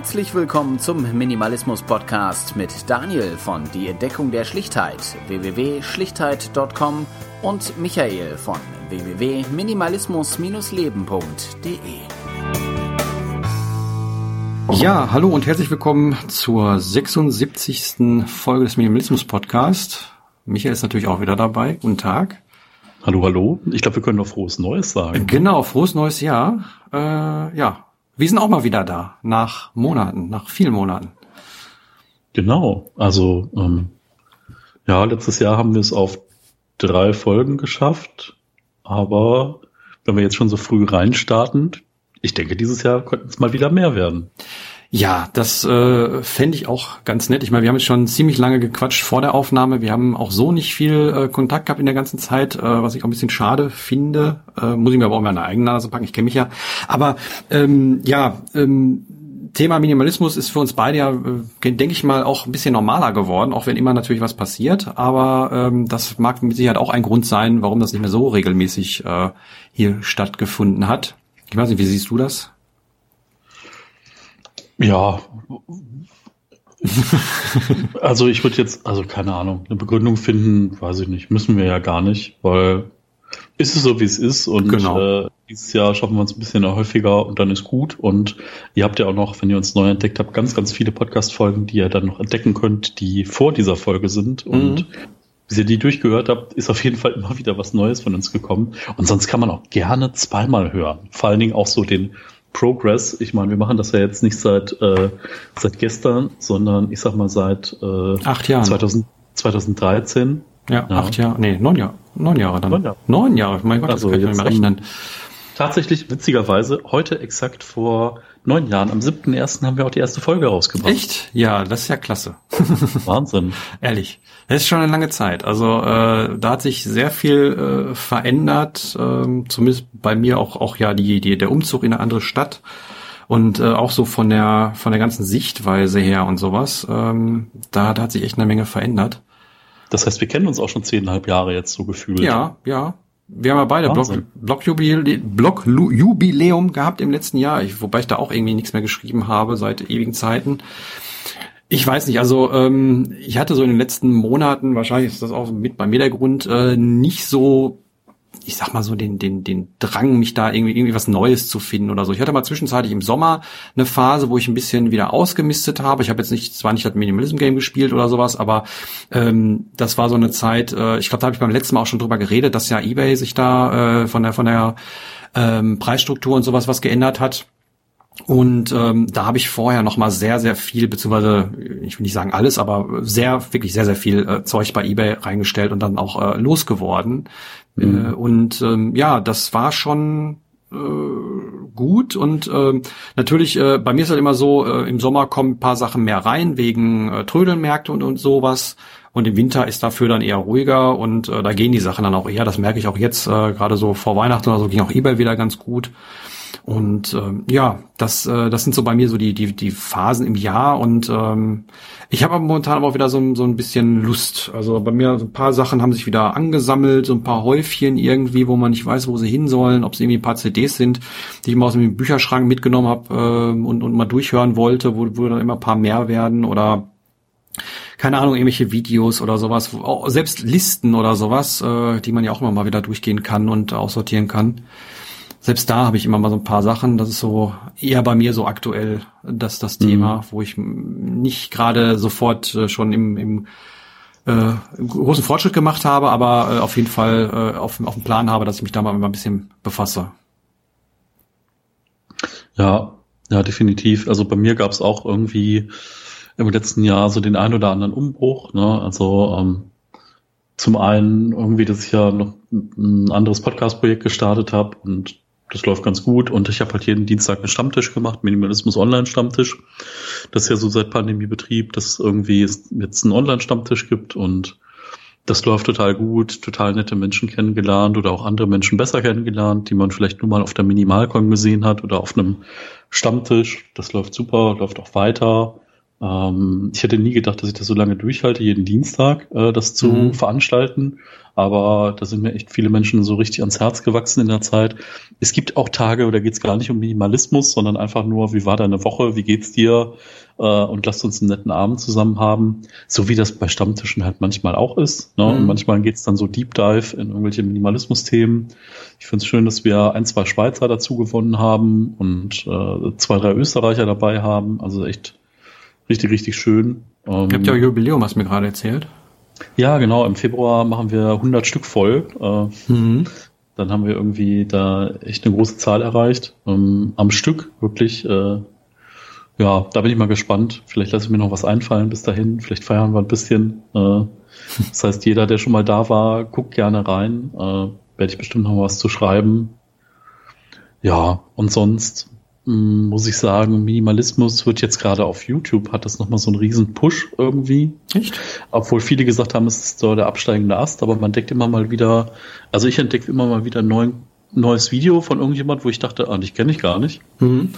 Herzlich willkommen zum Minimalismus Podcast mit Daniel von Die Entdeckung der Schlichtheit www.schlichtheit.com und Michael von www.minimalismus-leben.de. Ja, hallo und herzlich willkommen zur 76. Folge des Minimalismus Podcast. Michael ist natürlich auch wieder dabei. Guten Tag. Hallo, hallo. Ich glaube, wir können noch frohes Neues sagen. Genau, frohes neues Jahr. Äh, ja, wir sind auch mal wieder da, nach Monaten, nach vielen Monaten. Genau, also ähm, ja, letztes Jahr haben wir es auf drei Folgen geschafft, aber wenn wir jetzt schon so früh reinstarten, ich denke, dieses Jahr könnten es mal wieder mehr werden. Ja, das äh, fände ich auch ganz nett. Ich meine, wir haben jetzt schon ziemlich lange gequatscht vor der Aufnahme. Wir haben auch so nicht viel äh, Kontakt gehabt in der ganzen Zeit, äh, was ich auch ein bisschen schade finde. Äh, muss ich mir aber auch mal eine eigene Nase packen. Ich kenne mich ja. Aber ähm, ja, ähm, Thema Minimalismus ist für uns beide ja, äh, denke ich mal, auch ein bisschen normaler geworden, auch wenn immer natürlich was passiert. Aber ähm, das mag mit Sicherheit auch ein Grund sein, warum das nicht mehr so regelmäßig äh, hier stattgefunden hat. Ich weiß nicht, wie siehst du das? Ja. also ich würde jetzt, also keine Ahnung, eine Begründung finden, weiß ich nicht, müssen wir ja gar nicht, weil ist es so, wie es ist und genau. äh, dieses Jahr schaffen wir uns ein bisschen häufiger und dann ist gut und ihr habt ja auch noch, wenn ihr uns neu entdeckt habt, ganz, ganz viele Podcast-Folgen, die ihr dann noch entdecken könnt, die vor dieser Folge sind mhm. und bis ihr die durchgehört habt, ist auf jeden Fall immer wieder was Neues von uns gekommen und sonst kann man auch gerne zweimal hören, vor allen Dingen auch so den Progress. Ich meine, wir machen das ja jetzt nicht seit, äh, seit gestern, sondern ich sag mal seit äh, acht Jahren. 2000, 2013. Ja, ja, acht Jahre, nee, neun Jahre, neun Jahre dann. Neun Jahre, neun Jahre mein Gott, also das kann ich nicht mehr rechnen. Tatsächlich, witzigerweise, heute exakt vor neun Jahren, am 7.1. haben wir auch die erste Folge rausgebracht. Echt? Ja, das ist ja klasse. Wahnsinn. Ehrlich. Das ist schon eine lange Zeit. Also äh, da hat sich sehr viel äh, verändert, äh, zumindest bei mir auch, auch ja die, die, der Umzug in eine andere Stadt und äh, auch so von der von der ganzen Sichtweise her und sowas. Ähm, da, da hat sich echt eine Menge verändert. Das heißt, wir kennen uns auch schon zehneinhalb Jahre jetzt so gefühlt. Ja, ja. Wir haben ja beide Blog-Jubiläum Blog Blog gehabt im letzten Jahr, ich, wobei ich da auch irgendwie nichts mehr geschrieben habe seit ewigen Zeiten. Ich weiß nicht, also ähm, ich hatte so in den letzten Monaten, wahrscheinlich ist das auch mit bei mir der Grund, äh, nicht so ich sag mal so den, den, den Drang, mich da irgendwie, irgendwie was Neues zu finden oder so. Ich hatte mal zwischenzeitlich im Sommer eine Phase, wo ich ein bisschen wieder ausgemistet habe. Ich habe jetzt nicht, zwar nicht das Minimalism-Game gespielt oder sowas, aber ähm, das war so eine Zeit, äh, ich glaube, da habe ich beim letzten Mal auch schon drüber geredet, dass ja Ebay sich da äh, von der, von der ähm, Preisstruktur und sowas was geändert hat. Und ähm, da habe ich vorher noch mal sehr, sehr viel, beziehungsweise ich will nicht sagen alles, aber sehr, wirklich sehr, sehr viel äh, Zeug bei eBay reingestellt und dann auch äh, losgeworden. Mhm. Äh, und ähm, ja, das war schon äh, gut und äh, natürlich äh, bei mir ist halt immer so äh, im Sommer kommen ein paar Sachen mehr rein wegen äh, Trödelmärkte und, und sowas und im Winter ist dafür dann eher ruhiger und äh, da gehen die Sachen dann auch eher das merke ich auch jetzt äh, gerade so vor Weihnachten oder so ging auch eBay wieder ganz gut und ähm, ja, das, äh, das sind so bei mir so die, die, die Phasen im Jahr und ähm, ich habe momentan aber auch wieder so, so ein bisschen Lust. Also bei mir so ein paar Sachen haben sich wieder angesammelt, so ein paar Häufchen irgendwie, wo man nicht weiß, wo sie hin sollen, ob es irgendwie ein paar CDs sind, die ich mal aus dem Bücherschrank mitgenommen habe äh, und, und mal durchhören wollte, wo, wo dann immer ein paar mehr werden oder keine Ahnung, irgendwelche Videos oder sowas, selbst Listen oder sowas, äh, die man ja auch immer mal wieder durchgehen kann und aussortieren kann selbst da habe ich immer mal so ein paar Sachen. Das ist so eher bei mir so aktuell das das Thema, mhm. wo ich nicht gerade sofort äh, schon im, im äh, großen Fortschritt gemacht habe, aber äh, auf jeden Fall äh, auf, auf dem Plan habe, dass ich mich da mal ein bisschen befasse. Ja, ja, definitiv. Also bei mir gab es auch irgendwie im letzten Jahr so den ein oder anderen Umbruch. Ne? Also ähm, zum einen irgendwie, dass ich ja noch ein anderes Podcast-Projekt gestartet habe und das läuft ganz gut und ich habe halt jeden Dienstag einen Stammtisch gemacht, Minimalismus Online-Stammtisch. Das ist ja so seit Pandemiebetrieb, dass irgendwie jetzt einen Online-Stammtisch gibt und das läuft total gut, total nette Menschen kennengelernt oder auch andere Menschen besser kennengelernt, die man vielleicht nur mal auf der Minimalcon gesehen hat oder auf einem Stammtisch. Das läuft super, läuft auch weiter. Ähm, ich hätte nie gedacht, dass ich das so lange durchhalte, jeden Dienstag äh, das zu mhm. veranstalten. Aber da sind mir echt viele Menschen so richtig ans Herz gewachsen in der Zeit. Es gibt auch Tage, da geht es gar nicht um Minimalismus, sondern einfach nur, wie war deine Woche, wie geht's dir? Äh, und lasst uns einen netten Abend zusammen haben. So wie das bei Stammtischen halt manchmal auch ist. Ne? Mhm. Und manchmal geht's dann so Deep Dive in irgendwelche Minimalismus-Themen. Ich finde es schön, dass wir ein, zwei Schweizer dazu gewonnen haben und äh, zwei, drei Österreicher dabei haben. Also echt richtig, richtig schön. Ähm, Ihr habt ja Jubiläum, hast du mir gerade erzählt. Ja, genau. Im Februar machen wir 100 Stück voll. Äh, mhm. Dann haben wir irgendwie da echt eine große Zahl erreicht. Ähm, am Stück, wirklich. Äh, ja, da bin ich mal gespannt. Vielleicht lasse ich mir noch was einfallen bis dahin. Vielleicht feiern wir ein bisschen. Äh, das heißt, jeder, der schon mal da war, guckt gerne rein. Äh, werde ich bestimmt noch was zu schreiben. Ja, und sonst muss ich sagen, Minimalismus wird jetzt gerade auf YouTube, hat das nochmal so einen riesen Push irgendwie. Echt? Obwohl viele gesagt haben, es ist so der absteigende Ast, aber man deckt immer mal wieder, also ich entdecke immer mal wieder ein neu, neues Video von irgendjemand, wo ich dachte, ah, dich kenne ich gar nicht. Mhm.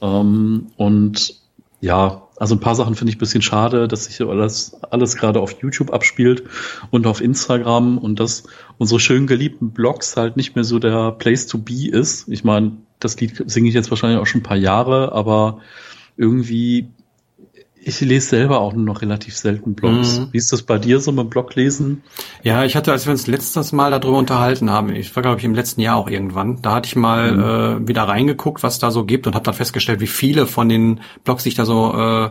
Ähm, und ja, also ein paar Sachen finde ich ein bisschen schade, dass sich alles, alles gerade auf YouTube abspielt und auf Instagram und dass unsere schön geliebten Blogs halt nicht mehr so der Place to be ist. Ich meine, das Lied singe ich jetzt wahrscheinlich auch schon ein paar Jahre, aber irgendwie ich lese selber auch nur noch relativ selten Blogs. Mhm. Wie ist das bei dir so mit Bloglesen? Ja, ich hatte, als wir uns letztes Mal darüber unterhalten haben, ich war glaube ich im letzten Jahr auch irgendwann, da hatte ich mal mhm. äh, wieder reingeguckt, was da so gibt und habe dann festgestellt, wie viele von den Blogs, die ich da so äh,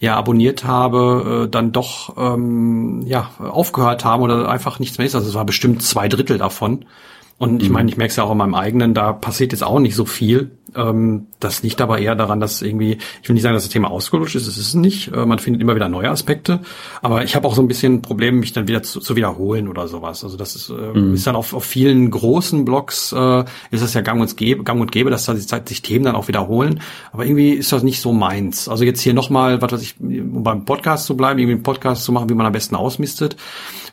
ja abonniert habe, äh, dann doch ähm, ja aufgehört haben oder einfach nichts mehr ist. Also es war bestimmt zwei Drittel davon. Und ich mhm. meine, ich merke es ja auch in meinem eigenen, da passiert jetzt auch nicht so viel. Ähm, das liegt aber eher daran, dass irgendwie, ich will nicht sagen, dass das Thema ausgelutscht ist, es ist nicht. Äh, man findet immer wieder neue Aspekte. Aber ich habe auch so ein bisschen ein Problem, mich dann wieder zu, zu wiederholen oder sowas. Also das ist, äh, mhm. ist dann auf, auf vielen großen Blogs, äh, ist es ja gang und gäbe, gang und gäbe, dass da sich Themen dann auch wiederholen. Aber irgendwie ist das nicht so meins. Also jetzt hier nochmal, was weiß ich, um beim Podcast zu bleiben, irgendwie einen Podcast zu machen, wie man am besten ausmistet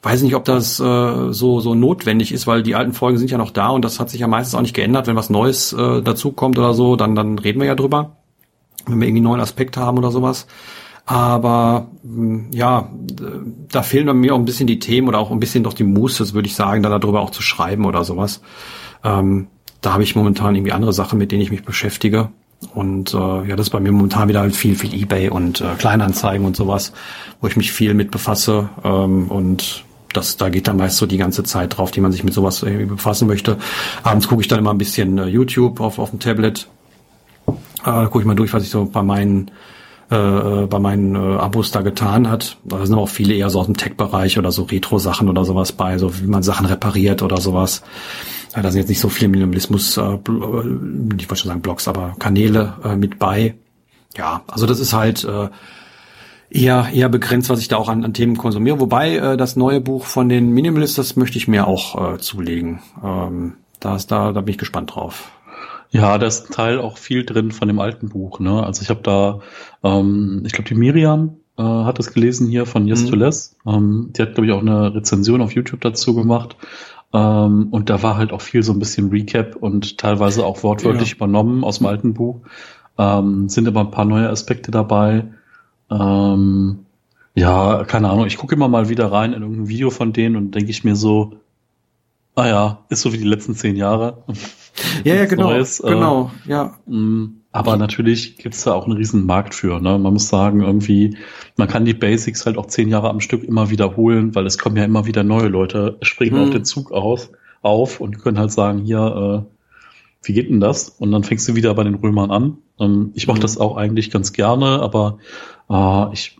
weiß nicht, ob das äh, so, so notwendig ist, weil die alten Folgen sind ja noch da und das hat sich ja meistens auch nicht geändert. Wenn was Neues äh, dazukommt oder so, dann, dann reden wir ja drüber, wenn wir irgendwie einen neuen Aspekt haben oder sowas. Aber hm, ja, da fehlen mir auch ein bisschen die Themen oder auch ein bisschen doch die Muße, würde ich sagen, da darüber auch zu schreiben oder sowas. Ähm, da habe ich momentan irgendwie andere Sachen, mit denen ich mich beschäftige. Und äh, ja, das ist bei mir momentan wieder halt viel, viel Ebay und äh, Kleinanzeigen und sowas, wo ich mich viel mit befasse. Ähm, und das, da geht dann meist so die ganze Zeit drauf, die man sich mit sowas irgendwie befassen möchte. Abends gucke ich dann immer ein bisschen äh, YouTube auf, auf dem Tablet. Äh, gucke ich mal durch, was ich so bei meinen äh, äh, bei meinen äh, Abos da getan hat. Da sind auch viele eher so aus dem Tech-Bereich oder so Retro-Sachen oder sowas bei, so wie man Sachen repariert oder sowas. Ja, da sind jetzt nicht so viele Minimalismus, äh, äh ich wollte schon sagen Blogs, aber Kanäle äh, mit bei. Ja, also das ist halt äh, eher, eher begrenzt, was ich da auch an, an Themen konsumiere. Wobei äh, das neue Buch von den Minimalists, das möchte ich mir auch äh, zulegen. Ähm, da, ist, da, da bin ich gespannt drauf. Ja, da ist ein Teil auch viel drin von dem alten Buch. Ne? Also ich habe da, ähm, ich glaube, die Miriam äh, hat es gelesen hier von Yes mhm. to Less. Ähm, die hat, glaube ich, auch eine Rezension auf YouTube dazu gemacht. Ähm, und da war halt auch viel so ein bisschen Recap und teilweise auch wortwörtlich ja. übernommen aus dem alten Buch. Ähm, sind aber ein paar neue Aspekte dabei. Ähm, ja, keine Ahnung. Ich gucke immer mal wieder rein in irgendein Video von denen und denke ich mir so, ah ja, ist so wie die letzten zehn Jahre. Ja, ja, genau. Neues. Äh, genau, ja. Mm, aber natürlich gibt's da auch einen riesen Markt für. Ne? Man muss sagen, irgendwie, man kann die Basics halt auch zehn Jahre am Stück immer wiederholen, weil es kommen ja immer wieder neue Leute, springen mhm. auf den Zug aus, auf und können halt sagen, hier, äh, wie geht denn das? Und dann fängst du wieder bei den Römern an. Ähm, ich mache mhm. das auch eigentlich ganz gerne, aber äh, ich,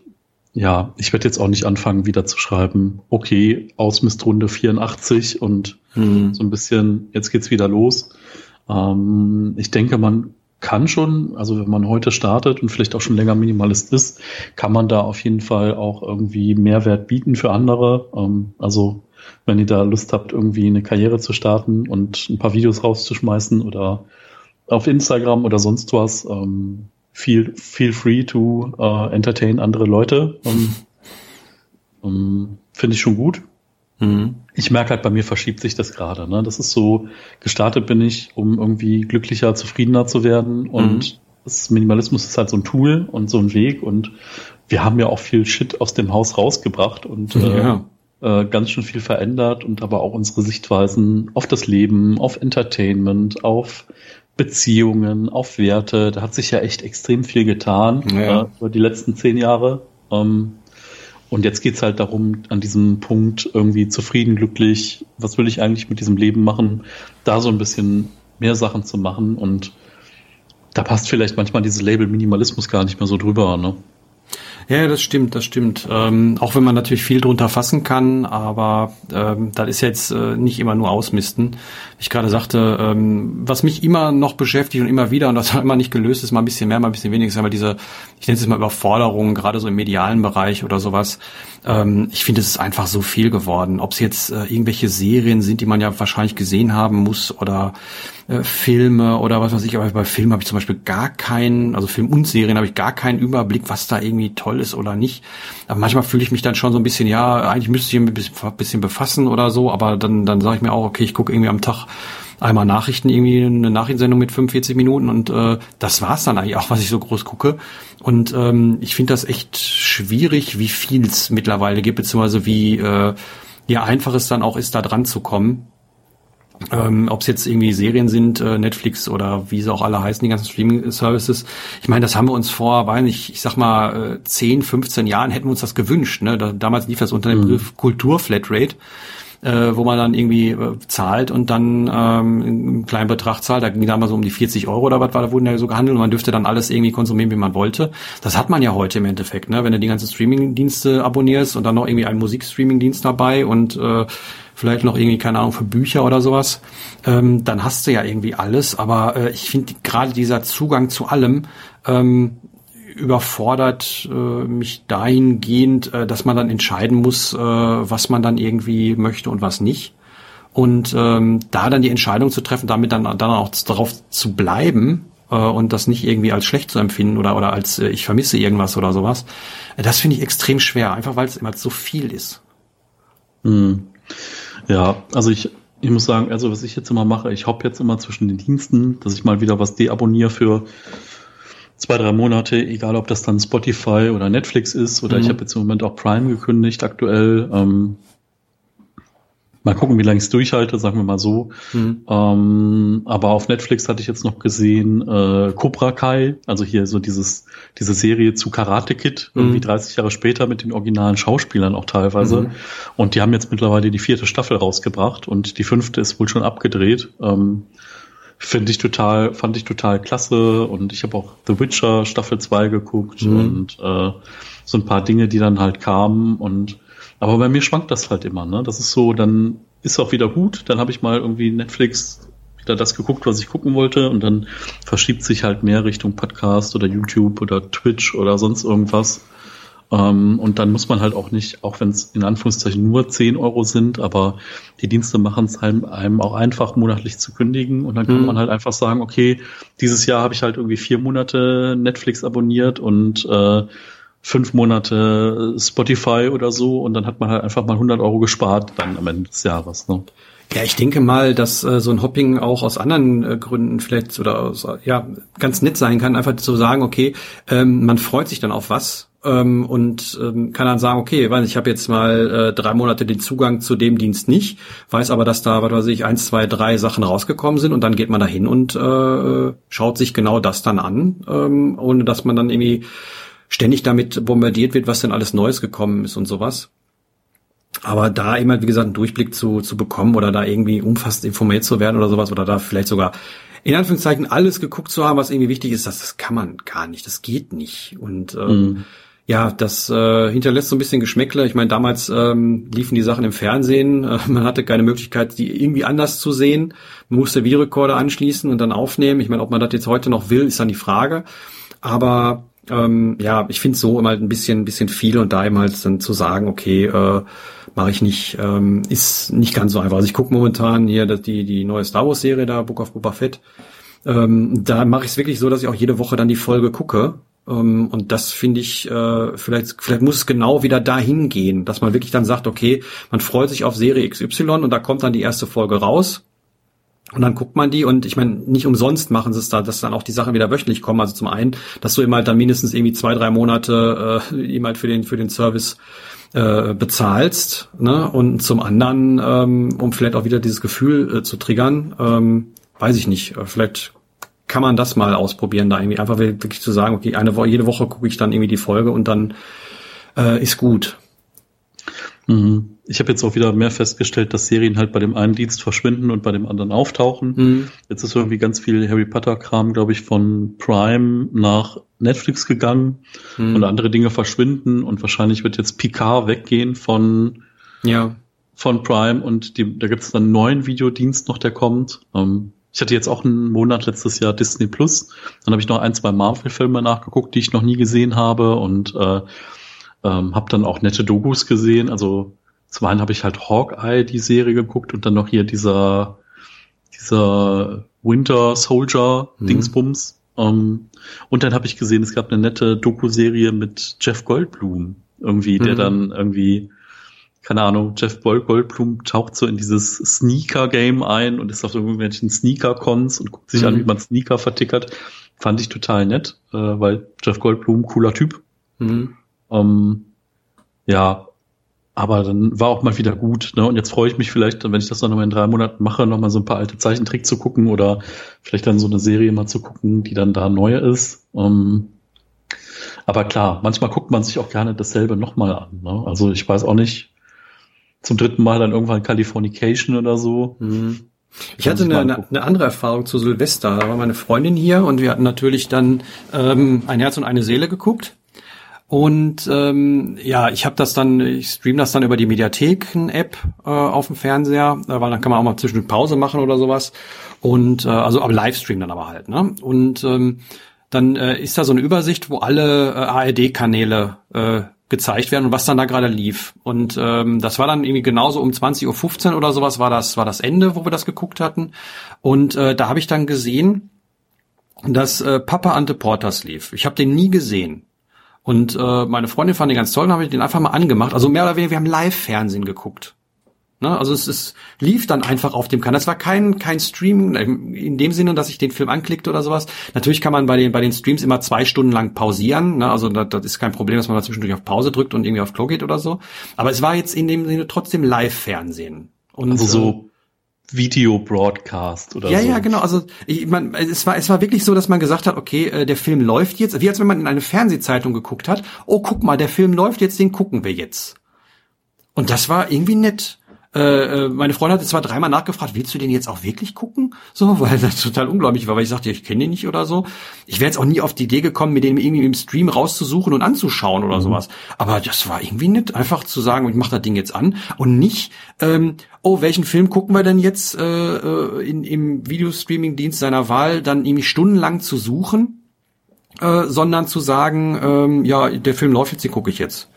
ja, ich werde jetzt auch nicht anfangen, wieder zu schreiben, okay, Ausmistrunde 84 und mhm. so ein bisschen, jetzt geht's wieder los. Ähm, ich denke, man kann schon, also wenn man heute startet und vielleicht auch schon länger Minimalist ist, kann man da auf jeden Fall auch irgendwie Mehrwert bieten für andere. Ähm, also wenn ihr da Lust habt, irgendwie eine Karriere zu starten und ein paar Videos rauszuschmeißen oder auf Instagram oder sonst was, ähm, feel, feel free to uh, entertain andere Leute. Um, um, Finde ich schon gut. Mhm. Ich merke halt, bei mir verschiebt sich das gerade. Ne? Das ist so, gestartet bin ich, um irgendwie glücklicher, zufriedener zu werden. Und mhm. das Minimalismus ist halt so ein Tool und so ein Weg. Und wir haben ja auch viel Shit aus dem Haus rausgebracht und ja. äh, äh, ganz schön viel verändert und aber auch unsere Sichtweisen auf das Leben, auf Entertainment, auf Beziehungen, auf Werte. Da hat sich ja echt extrem viel getan ja. äh, über die letzten zehn Jahre. Ähm, und jetzt geht's halt darum, an diesem Punkt irgendwie zufrieden, glücklich, was will ich eigentlich mit diesem Leben machen, da so ein bisschen mehr Sachen zu machen. Und da passt vielleicht manchmal dieses Label Minimalismus gar nicht mehr so drüber. Ne? Ja, das stimmt, das stimmt. Ähm, auch wenn man natürlich viel drunter fassen kann, aber ähm, das ist jetzt äh, nicht immer nur Ausmisten. Ich gerade sagte, ähm, was mich immer noch beschäftigt und immer wieder und das immer nicht gelöst ist, mal ein bisschen mehr, mal ein bisschen weniger, ist aber diese, ich nenne es mal Überforderungen, gerade so im medialen Bereich oder sowas. Ähm, ich finde, es ist einfach so viel geworden. Ob es jetzt äh, irgendwelche Serien sind, die man ja wahrscheinlich gesehen haben muss oder äh, Filme oder was weiß ich, aber bei Filmen habe ich zum Beispiel gar keinen, also Film und Serien habe ich gar keinen Überblick, was da irgendwie toll ist oder nicht. Aber manchmal fühle ich mich dann schon so ein bisschen, ja, eigentlich müsste ich mich ein bisschen befassen oder so, aber dann, dann sage ich mir auch, okay, ich gucke irgendwie am Tag einmal Nachrichten, irgendwie eine Nachrichtensendung mit 45 Minuten und äh, das war's dann eigentlich auch, was ich so groß gucke. Und ähm, ich finde das echt schwierig, wie viel es mittlerweile gibt, beziehungsweise wie äh, ja einfach es dann auch ist, da dran zu kommen. Ähm, Ob es jetzt irgendwie Serien sind, äh, Netflix oder wie sie auch alle heißen, die ganzen Streaming-Services. Ich meine, das haben wir uns vor, weiß nicht, ich sag mal, äh, 10, 15 Jahren hätten wir uns das gewünscht. Ne? Da, damals lief das unter dem mhm. Begriff Kultur-Flatrate äh, wo man dann irgendwie äh, zahlt und dann ähm, einen kleinen Betrag zahlt. Da ging damals so um die 40 Euro oder was war, da wurden ja so gehandelt und man dürfte dann alles irgendwie konsumieren, wie man wollte. Das hat man ja heute im Endeffekt, ne? wenn du die ganzen Streaming-Dienste abonnierst und dann noch irgendwie einen Musikstreaming-Dienst dabei und äh, vielleicht noch irgendwie, keine Ahnung, für Bücher oder sowas, ähm, dann hast du ja irgendwie alles. Aber äh, ich finde gerade dieser Zugang zu allem, ähm, überfordert äh, mich dahingehend, äh, dass man dann entscheiden muss, äh, was man dann irgendwie möchte und was nicht. Und ähm, da dann die Entscheidung zu treffen, damit dann, dann auch darauf zu bleiben äh, und das nicht irgendwie als schlecht zu empfinden oder, oder als äh, ich vermisse irgendwas oder sowas, äh, das finde ich extrem schwer, einfach weil es immer so viel ist. Mhm. Ja, also ich, ich muss sagen, also was ich jetzt immer mache, ich hoppe jetzt immer zwischen den Diensten, dass ich mal wieder was deabonniere für zwei, drei Monate, egal ob das dann Spotify oder Netflix ist oder mhm. ich habe jetzt im Moment auch Prime gekündigt aktuell. Ähm, mal gucken, wie lange ich es durchhalte, sagen wir mal so. Mhm. Ähm, aber auf Netflix hatte ich jetzt noch gesehen äh, Cobra Kai, also hier so dieses diese Serie zu Karate Kid, mhm. irgendwie 30 Jahre später mit den originalen Schauspielern auch teilweise. Mhm. Und die haben jetzt mittlerweile die vierte Staffel rausgebracht und die fünfte ist wohl schon abgedreht. Ähm, Finde ich total, fand ich total klasse und ich habe auch The Witcher Staffel 2 geguckt mhm. und äh, so ein paar Dinge, die dann halt kamen und aber bei mir schwankt das halt immer, ne? Das ist so, dann ist auch wieder gut, dann habe ich mal irgendwie Netflix wieder das geguckt, was ich gucken wollte und dann verschiebt sich halt mehr Richtung Podcast oder YouTube oder Twitch oder sonst irgendwas. Ähm, und dann muss man halt auch nicht, auch wenn es in Anführungszeichen nur 10 Euro sind, aber die Dienste machen es einem, einem auch einfach monatlich zu kündigen. Und dann kann mhm. man halt einfach sagen, okay, dieses Jahr habe ich halt irgendwie vier Monate Netflix abonniert und äh, fünf Monate Spotify oder so und dann hat man halt einfach mal 100 Euro gespart dann am Ende des Jahres. Ne? Ja, ich denke mal, dass äh, so ein Hopping auch aus anderen äh, Gründen vielleicht oder aus, ja ganz nett sein kann, einfach zu sagen, okay, ähm, man freut sich dann auf was ähm, und ähm, kann dann sagen, okay, ich habe jetzt mal äh, drei Monate den Zugang zu dem Dienst nicht, weiß aber, dass da, was weiß ich, eins, zwei, drei Sachen rausgekommen sind und dann geht man da hin und äh, schaut sich genau das dann an, ähm, ohne dass man dann irgendwie ständig damit bombardiert wird, was denn alles Neues gekommen ist und sowas. Aber da immer, wie gesagt, einen Durchblick zu, zu bekommen oder da irgendwie umfassend informiert zu werden oder sowas oder da vielleicht sogar in Anführungszeichen alles geguckt zu haben, was irgendwie wichtig ist, das, das kann man gar nicht, das geht nicht. Und ähm, mm ja, das äh, hinterlässt so ein bisschen Geschmäckle. Ich meine, damals ähm, liefen die Sachen im Fernsehen. Äh, man hatte keine Möglichkeit, die irgendwie anders zu sehen. Man musste Videorekorder anschließen und dann aufnehmen. Ich meine, ob man das jetzt heute noch will, ist dann die Frage. Aber ähm, ja, ich finde so immer ein bisschen, ein bisschen viel und da eben halt dann zu sagen, okay, äh, mache ich nicht, ähm, ist nicht ganz so einfach. Also ich gucke momentan hier die, die neue Star Wars Serie da, Book of Boba Fett. Ähm, da mache ich es wirklich so, dass ich auch jede Woche dann die Folge gucke ähm, und das finde ich, äh, vielleicht, vielleicht muss es genau wieder dahin gehen, dass man wirklich dann sagt, okay, man freut sich auf Serie XY und da kommt dann die erste Folge raus. Und dann guckt man die und ich meine, nicht umsonst machen sie es da, dass dann auch die Sachen wieder wöchentlich kommen. Also zum einen, dass du immer halt dann mindestens irgendwie zwei, drei Monate äh, ihm halt für den, für den Service äh, bezahlst. Ne? Und zum anderen, ähm, um vielleicht auch wieder dieses Gefühl äh, zu triggern, ähm, weiß ich nicht, äh, vielleicht kann man das mal ausprobieren, da irgendwie einfach wirklich zu sagen, okay, eine Woche, jede Woche gucke ich dann irgendwie die Folge und dann äh, ist gut. Mhm. Ich habe jetzt auch wieder mehr festgestellt, dass Serien halt bei dem einen Dienst verschwinden und bei dem anderen auftauchen. Mhm. Jetzt ist irgendwie ganz viel Harry Potter-Kram, glaube ich, von Prime nach Netflix gegangen mhm. und andere Dinge verschwinden und wahrscheinlich wird jetzt Picard weggehen von ja. von Prime und die, da gibt es dann einen neuen Videodienst noch, der kommt. Ähm, ich hatte jetzt auch einen Monat letztes Jahr Disney Plus. Dann habe ich noch ein, zwei Marvel-Filme nachgeguckt, die ich noch nie gesehen habe und äh, ähm, habe dann auch nette Dokus gesehen. Also zum einen habe ich halt Hawkeye, die Serie geguckt und dann noch hier dieser, dieser Winter Soldier mhm. Dingsbums. Ähm, und dann habe ich gesehen, es gab eine nette Doku-Serie mit Jeff Goldblum irgendwie, der mhm. dann irgendwie, keine Ahnung, Jeff Goldblum taucht so in dieses Sneaker-Game ein und ist auf irgendwelchen Sneaker-Cons und guckt sich mhm. an, wie man Sneaker vertickert. Fand ich total nett, äh, weil Jeff Goldblum, cooler Typ. Mhm. Ähm, ja, aber dann war auch mal wieder gut. Ne? Und jetzt freue ich mich vielleicht, wenn ich das dann noch mal in drei Monaten mache, noch mal so ein paar alte Zeichentrick zu gucken oder vielleicht dann so eine Serie mal zu gucken, die dann da neu ist. Ähm, aber klar, manchmal guckt man sich auch gerne dasselbe noch mal an. Ne? Also ich weiß auch nicht, zum dritten Mal dann irgendwann Californication oder so. Mhm. Ich hatte eine, eine, eine, andere Erfahrung zu Silvester. Da war meine Freundin hier und wir hatten natürlich dann ähm, ein Herz und eine Seele geguckt. Und ähm, ja, ich habe das dann, ich stream das dann über die Mediatheken-App äh, auf dem Fernseher, äh, weil dann kann man auch mal zwischendurch Pause machen oder sowas. Und äh, also aber Livestream dann aber halt, ne? Und ähm, dann äh, ist da so eine Übersicht, wo alle äh, ARD-Kanäle äh, gezeigt werden und was dann da gerade lief. Und ähm, das war dann irgendwie genauso um 20.15 Uhr oder sowas war das, war das Ende, wo wir das geguckt hatten. Und äh, da habe ich dann gesehen, dass äh, Papa Ante Porters lief. Ich habe den nie gesehen. Und äh, meine Freundin fand den ganz toll, dann habe ich den einfach mal angemacht. Also mehr oder weniger, wir haben Live-Fernsehen geguckt. Ne? Also es, es lief dann einfach auf dem Kanal. Es war kein kein Stream in dem Sinne, dass ich den Film anklickte oder sowas. Natürlich kann man bei den bei den Streams immer zwei Stunden lang pausieren. Ne? Also das, das ist kein Problem, dass man da zwischendurch auf Pause drückt und irgendwie auf Klo geht oder so. Aber es war jetzt in dem Sinne trotzdem Live-Fernsehen. Und, also so äh, Video-Broadcast oder ja, so. Ja, ja, genau. Also ich mein, es war es war wirklich so, dass man gesagt hat, okay, äh, der Film läuft jetzt, wie als wenn man in eine Fernsehzeitung geguckt hat. Oh, guck mal, der Film läuft jetzt, den gucken wir jetzt. Und das war irgendwie nett. Äh, äh, meine Freundin hatte zwar dreimal nachgefragt, willst du den jetzt auch wirklich gucken? So, weil das total unglaublich war, weil ich sagte, ich kenne den nicht oder so. Ich wäre jetzt auch nie auf die Idee gekommen, mir den irgendwie im Stream rauszusuchen und anzuschauen oder mhm. sowas. Aber das war irgendwie nett, einfach zu sagen, ich mache das Ding jetzt an und nicht, ähm, oh, welchen Film gucken wir denn jetzt äh, äh in, im Videostreaming-Dienst seiner Wahl, dann irgendwie stundenlang zu suchen, äh, sondern zu sagen, ähm, ja, der Film läuft jetzt, den gucke ich jetzt.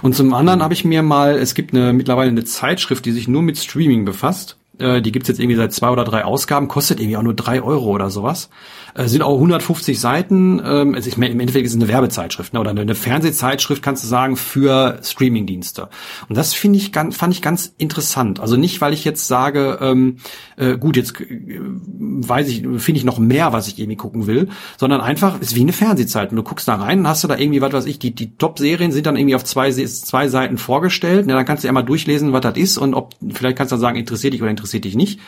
Und zum anderen habe ich mir mal, es gibt eine mittlerweile eine Zeitschrift, die sich nur mit Streaming befasst. Äh, die gibt's jetzt irgendwie seit zwei oder drei Ausgaben, kostet irgendwie auch nur drei Euro oder sowas. Äh, sind auch 150 Seiten. Ähm, also ich meine, im Endeffekt ist es eine Werbezeitschrift ne? oder eine, Fernsehzeitschrift, kannst du sagen, für Streamingdienste. Und das finde ich ganz, fand ich ganz interessant. Also nicht, weil ich jetzt sage, ähm, äh, gut, jetzt äh, weiß ich, finde ich noch mehr, was ich irgendwie gucken will, sondern einfach ist wie eine Fernsehzeit. Und du guckst da rein, hast du da irgendwie, was weiß ich, die, die Top-Serien sind dann irgendwie auf zwei, zwei Seiten vorgestellt. Ja, dann kannst du ja mal durchlesen, was das ist und ob, vielleicht kannst du dann sagen, interessiert dich oder interessiert dich nicht.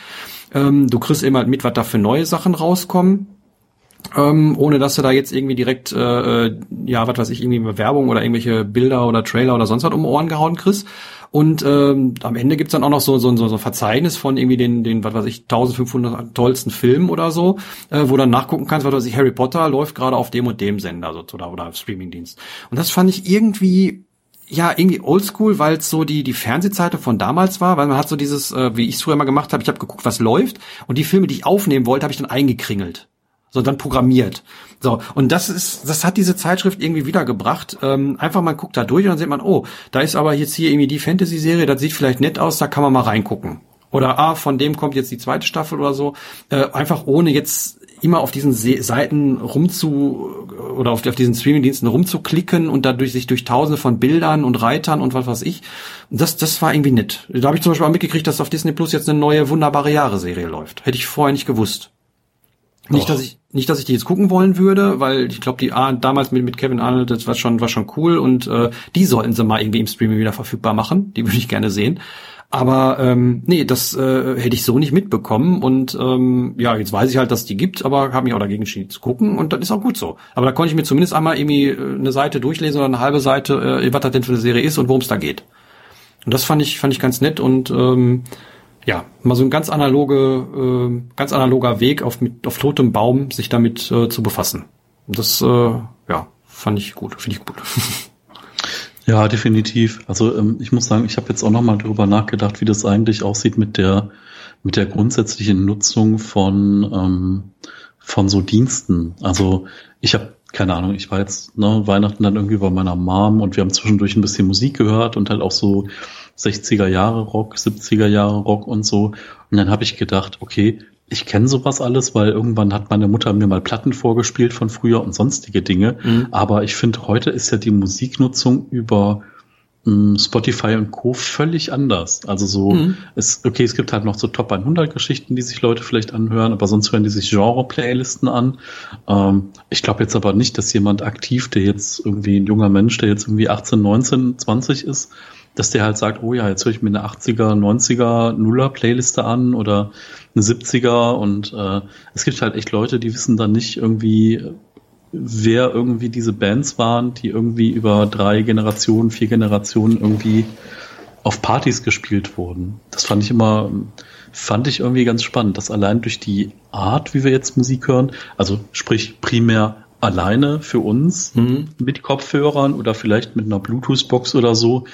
Ähm, du kriegst immer mit, was da für neue Sachen rauskommen ähm, ohne dass du da jetzt irgendwie direkt, äh, äh, ja, was weiß ich, irgendwie Werbung oder irgendwelche Bilder oder Trailer oder sonst was um Ohren gehauen kriegst. Und ähm, am Ende gibt's dann auch noch so, so, so, so ein Verzeichnis von irgendwie den, den, was weiß ich, 1500 tollsten Filmen oder so, äh, wo dann nachgucken kannst, was weiß ich, Harry Potter läuft gerade auf dem und dem Sender so, oder, oder Streamingdienst. Und das fand ich irgendwie ja, irgendwie oldschool, weil es so die, die Fernsehzeitung von damals war, weil man hat so dieses, äh, wie ich es früher mal gemacht habe, ich habe geguckt, was läuft und die Filme, die ich aufnehmen wollte, habe ich dann eingekringelt so dann programmiert. So, und das ist, das hat diese Zeitschrift irgendwie wiedergebracht. Ähm, einfach mal guckt da durch und dann sieht man, oh, da ist aber jetzt hier irgendwie die Fantasy-Serie, das sieht vielleicht nett aus, da kann man mal reingucken. Oder ah, von dem kommt jetzt die zweite Staffel oder so. Äh, einfach ohne jetzt immer auf diesen Seiten rumzu oder auf, auf diesen Streamingdiensten rumzuklicken und dadurch sich durch tausende von Bildern und Reitern und was weiß ich. Das, das war irgendwie nett. Da habe ich zum Beispiel auch mitgekriegt, dass auf Disney Plus jetzt eine neue wunderbare Jahre-Serie läuft. Hätte ich vorher nicht gewusst. Nicht, dass ich, nicht, dass ich die jetzt gucken wollen würde, weil ich glaube, die ah, damals mit, mit Kevin Arnold, das war schon, war schon cool und äh, die sollten sie mal irgendwie im Streaming wieder verfügbar machen. Die würde ich gerne sehen. Aber ähm, nee, das äh, hätte ich so nicht mitbekommen. Und ähm, ja, jetzt weiß ich halt, dass die gibt, aber habe mich auch dagegen entschieden zu gucken und das ist auch gut so. Aber da konnte ich mir zumindest einmal irgendwie äh, eine Seite durchlesen oder eine halbe Seite, äh, was das denn für eine Serie ist und worum es da geht. Und das fand ich, fand ich ganz nett und ähm, ja, mal so ein ganz analoge, äh, ganz analoger Weg auf, mit, auf totem Baum, sich damit äh, zu befassen. Das, äh, ja, fand ich gut, finde ich gut. Ja, definitiv. Also ähm, ich muss sagen, ich habe jetzt auch nochmal darüber nachgedacht, wie das eigentlich aussieht mit der mit der grundsätzlichen Nutzung von ähm, von so Diensten. Also ich habe keine Ahnung, ich war jetzt ne, Weihnachten dann irgendwie bei meiner Mom und wir haben zwischendurch ein bisschen Musik gehört und halt auch so 60er Jahre Rock, 70er Jahre Rock und so. Und dann habe ich gedacht, okay, ich kenne sowas alles, weil irgendwann hat meine Mutter mir mal Platten vorgespielt von früher und sonstige Dinge. Mhm. Aber ich finde, heute ist ja die Musiknutzung über mh, Spotify und Co. völlig anders. Also so, mhm. es, okay, es gibt halt noch so Top 100 Geschichten, die sich Leute vielleicht anhören, aber sonst hören die sich Genre-Playlisten an. Ähm, ich glaube jetzt aber nicht, dass jemand aktiv, der jetzt irgendwie ein junger Mensch, der jetzt irgendwie 18, 19, 20 ist, dass der halt sagt, oh ja, jetzt höre ich mir eine 80er, 90er, Nuller Playliste an oder eine 70er und äh, es gibt halt echt Leute, die wissen dann nicht irgendwie, wer irgendwie diese Bands waren, die irgendwie über drei Generationen, vier Generationen irgendwie auf Partys gespielt wurden. Das fand ich immer, fand ich irgendwie ganz spannend, dass allein durch die Art, wie wir jetzt Musik hören, also sprich primär alleine für uns mhm. mit Kopfhörern oder vielleicht mit einer Bluetooth-Box oder so,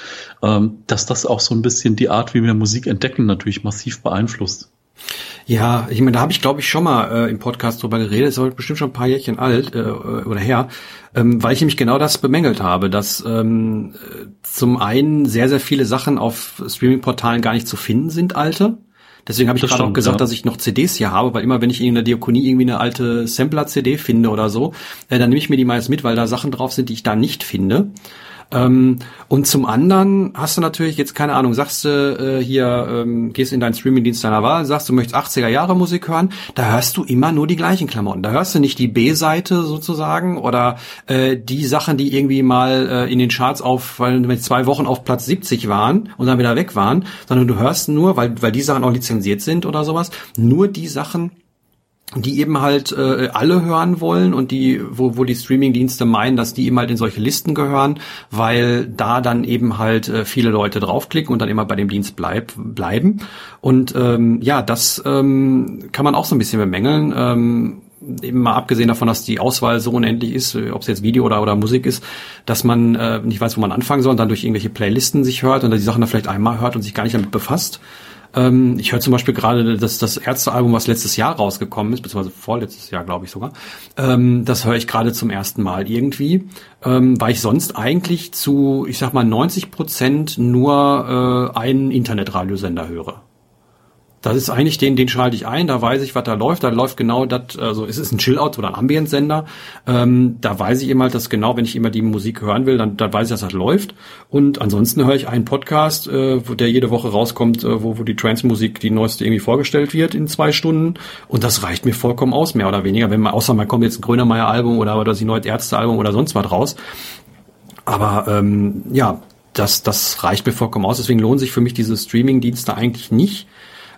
ähm, dass das auch so ein bisschen die Art, wie wir Musik entdecken, natürlich massiv beeinflusst. Ja, ich meine, da habe ich glaube ich schon mal äh, im Podcast drüber geredet, ist aber bestimmt schon ein paar Jährchen alt äh, oder her, ähm, weil ich nämlich genau das bemängelt habe, dass ähm, zum einen sehr, sehr viele Sachen auf Streaming-Portalen gar nicht zu finden sind, alte. Deswegen habe ich gerade auch gesagt, ja. dass ich noch CDs hier habe, weil immer wenn ich in der Diakonie irgendwie eine alte Sampler-CD finde oder so, äh, dann nehme ich mir die meist mit, weil da Sachen drauf sind, die ich da nicht finde. Ähm, und zum anderen hast du natürlich jetzt keine Ahnung, sagst du äh, hier, ähm, gehst in deinen Streamingdienst deiner Wahl, sagst du möchtest 80er Jahre Musik hören, da hörst du immer nur die gleichen Klamotten. Da hörst du nicht die B-Seite sozusagen oder äh, die Sachen, die irgendwie mal äh, in den Charts auf, weil wenn zwei Wochen auf Platz 70 waren und dann wieder weg waren, sondern du hörst nur, weil weil die Sachen auch lizenziert sind oder sowas, nur die Sachen die eben halt äh, alle hören wollen und die, wo, wo die Streaming-Dienste meinen, dass die eben halt in solche Listen gehören, weil da dann eben halt äh, viele Leute draufklicken und dann immer bei dem Dienst bleib, bleiben. Und ähm, ja, das ähm, kann man auch so ein bisschen bemängeln. Ähm, eben mal abgesehen davon, dass die Auswahl so unendlich ist, äh, ob es jetzt Video oder, oder Musik ist, dass man äh, nicht weiß, wo man anfangen soll und dann durch irgendwelche Playlisten sich hört und die Sachen dann vielleicht einmal hört und sich gar nicht damit befasst. Ähm, ich höre zum Beispiel gerade das, das Ärztealbum, was letztes Jahr rausgekommen ist, beziehungsweise vorletztes Jahr, glaube ich sogar. Ähm, das höre ich gerade zum ersten Mal irgendwie, ähm, weil ich sonst eigentlich zu, ich sag mal, 90 Prozent nur äh, einen Internetradiosender höre. Das ist eigentlich den, den schalte ich ein, da weiß ich, was da läuft. Da läuft genau das, also es ist ein Chill-Out oder ein Ambient-Sender. Ähm, da weiß ich immer, dass genau, wenn ich immer die Musik hören will, dann, dann weiß ich, dass das läuft. Und ansonsten höre ich einen Podcast, äh, wo der jede Woche rauskommt, äh, wo, wo die Trance-Musik, die neueste irgendwie vorgestellt wird in zwei Stunden. Und das reicht mir vollkommen aus, mehr oder weniger. Wenn man, außer man kommt jetzt ein Grönemeyer-Album oder, oder das neue Ärzte-Album oder sonst was raus. Aber ähm, ja, das, das reicht mir vollkommen aus. Deswegen lohnen sich für mich diese Streaming-Dienste eigentlich nicht.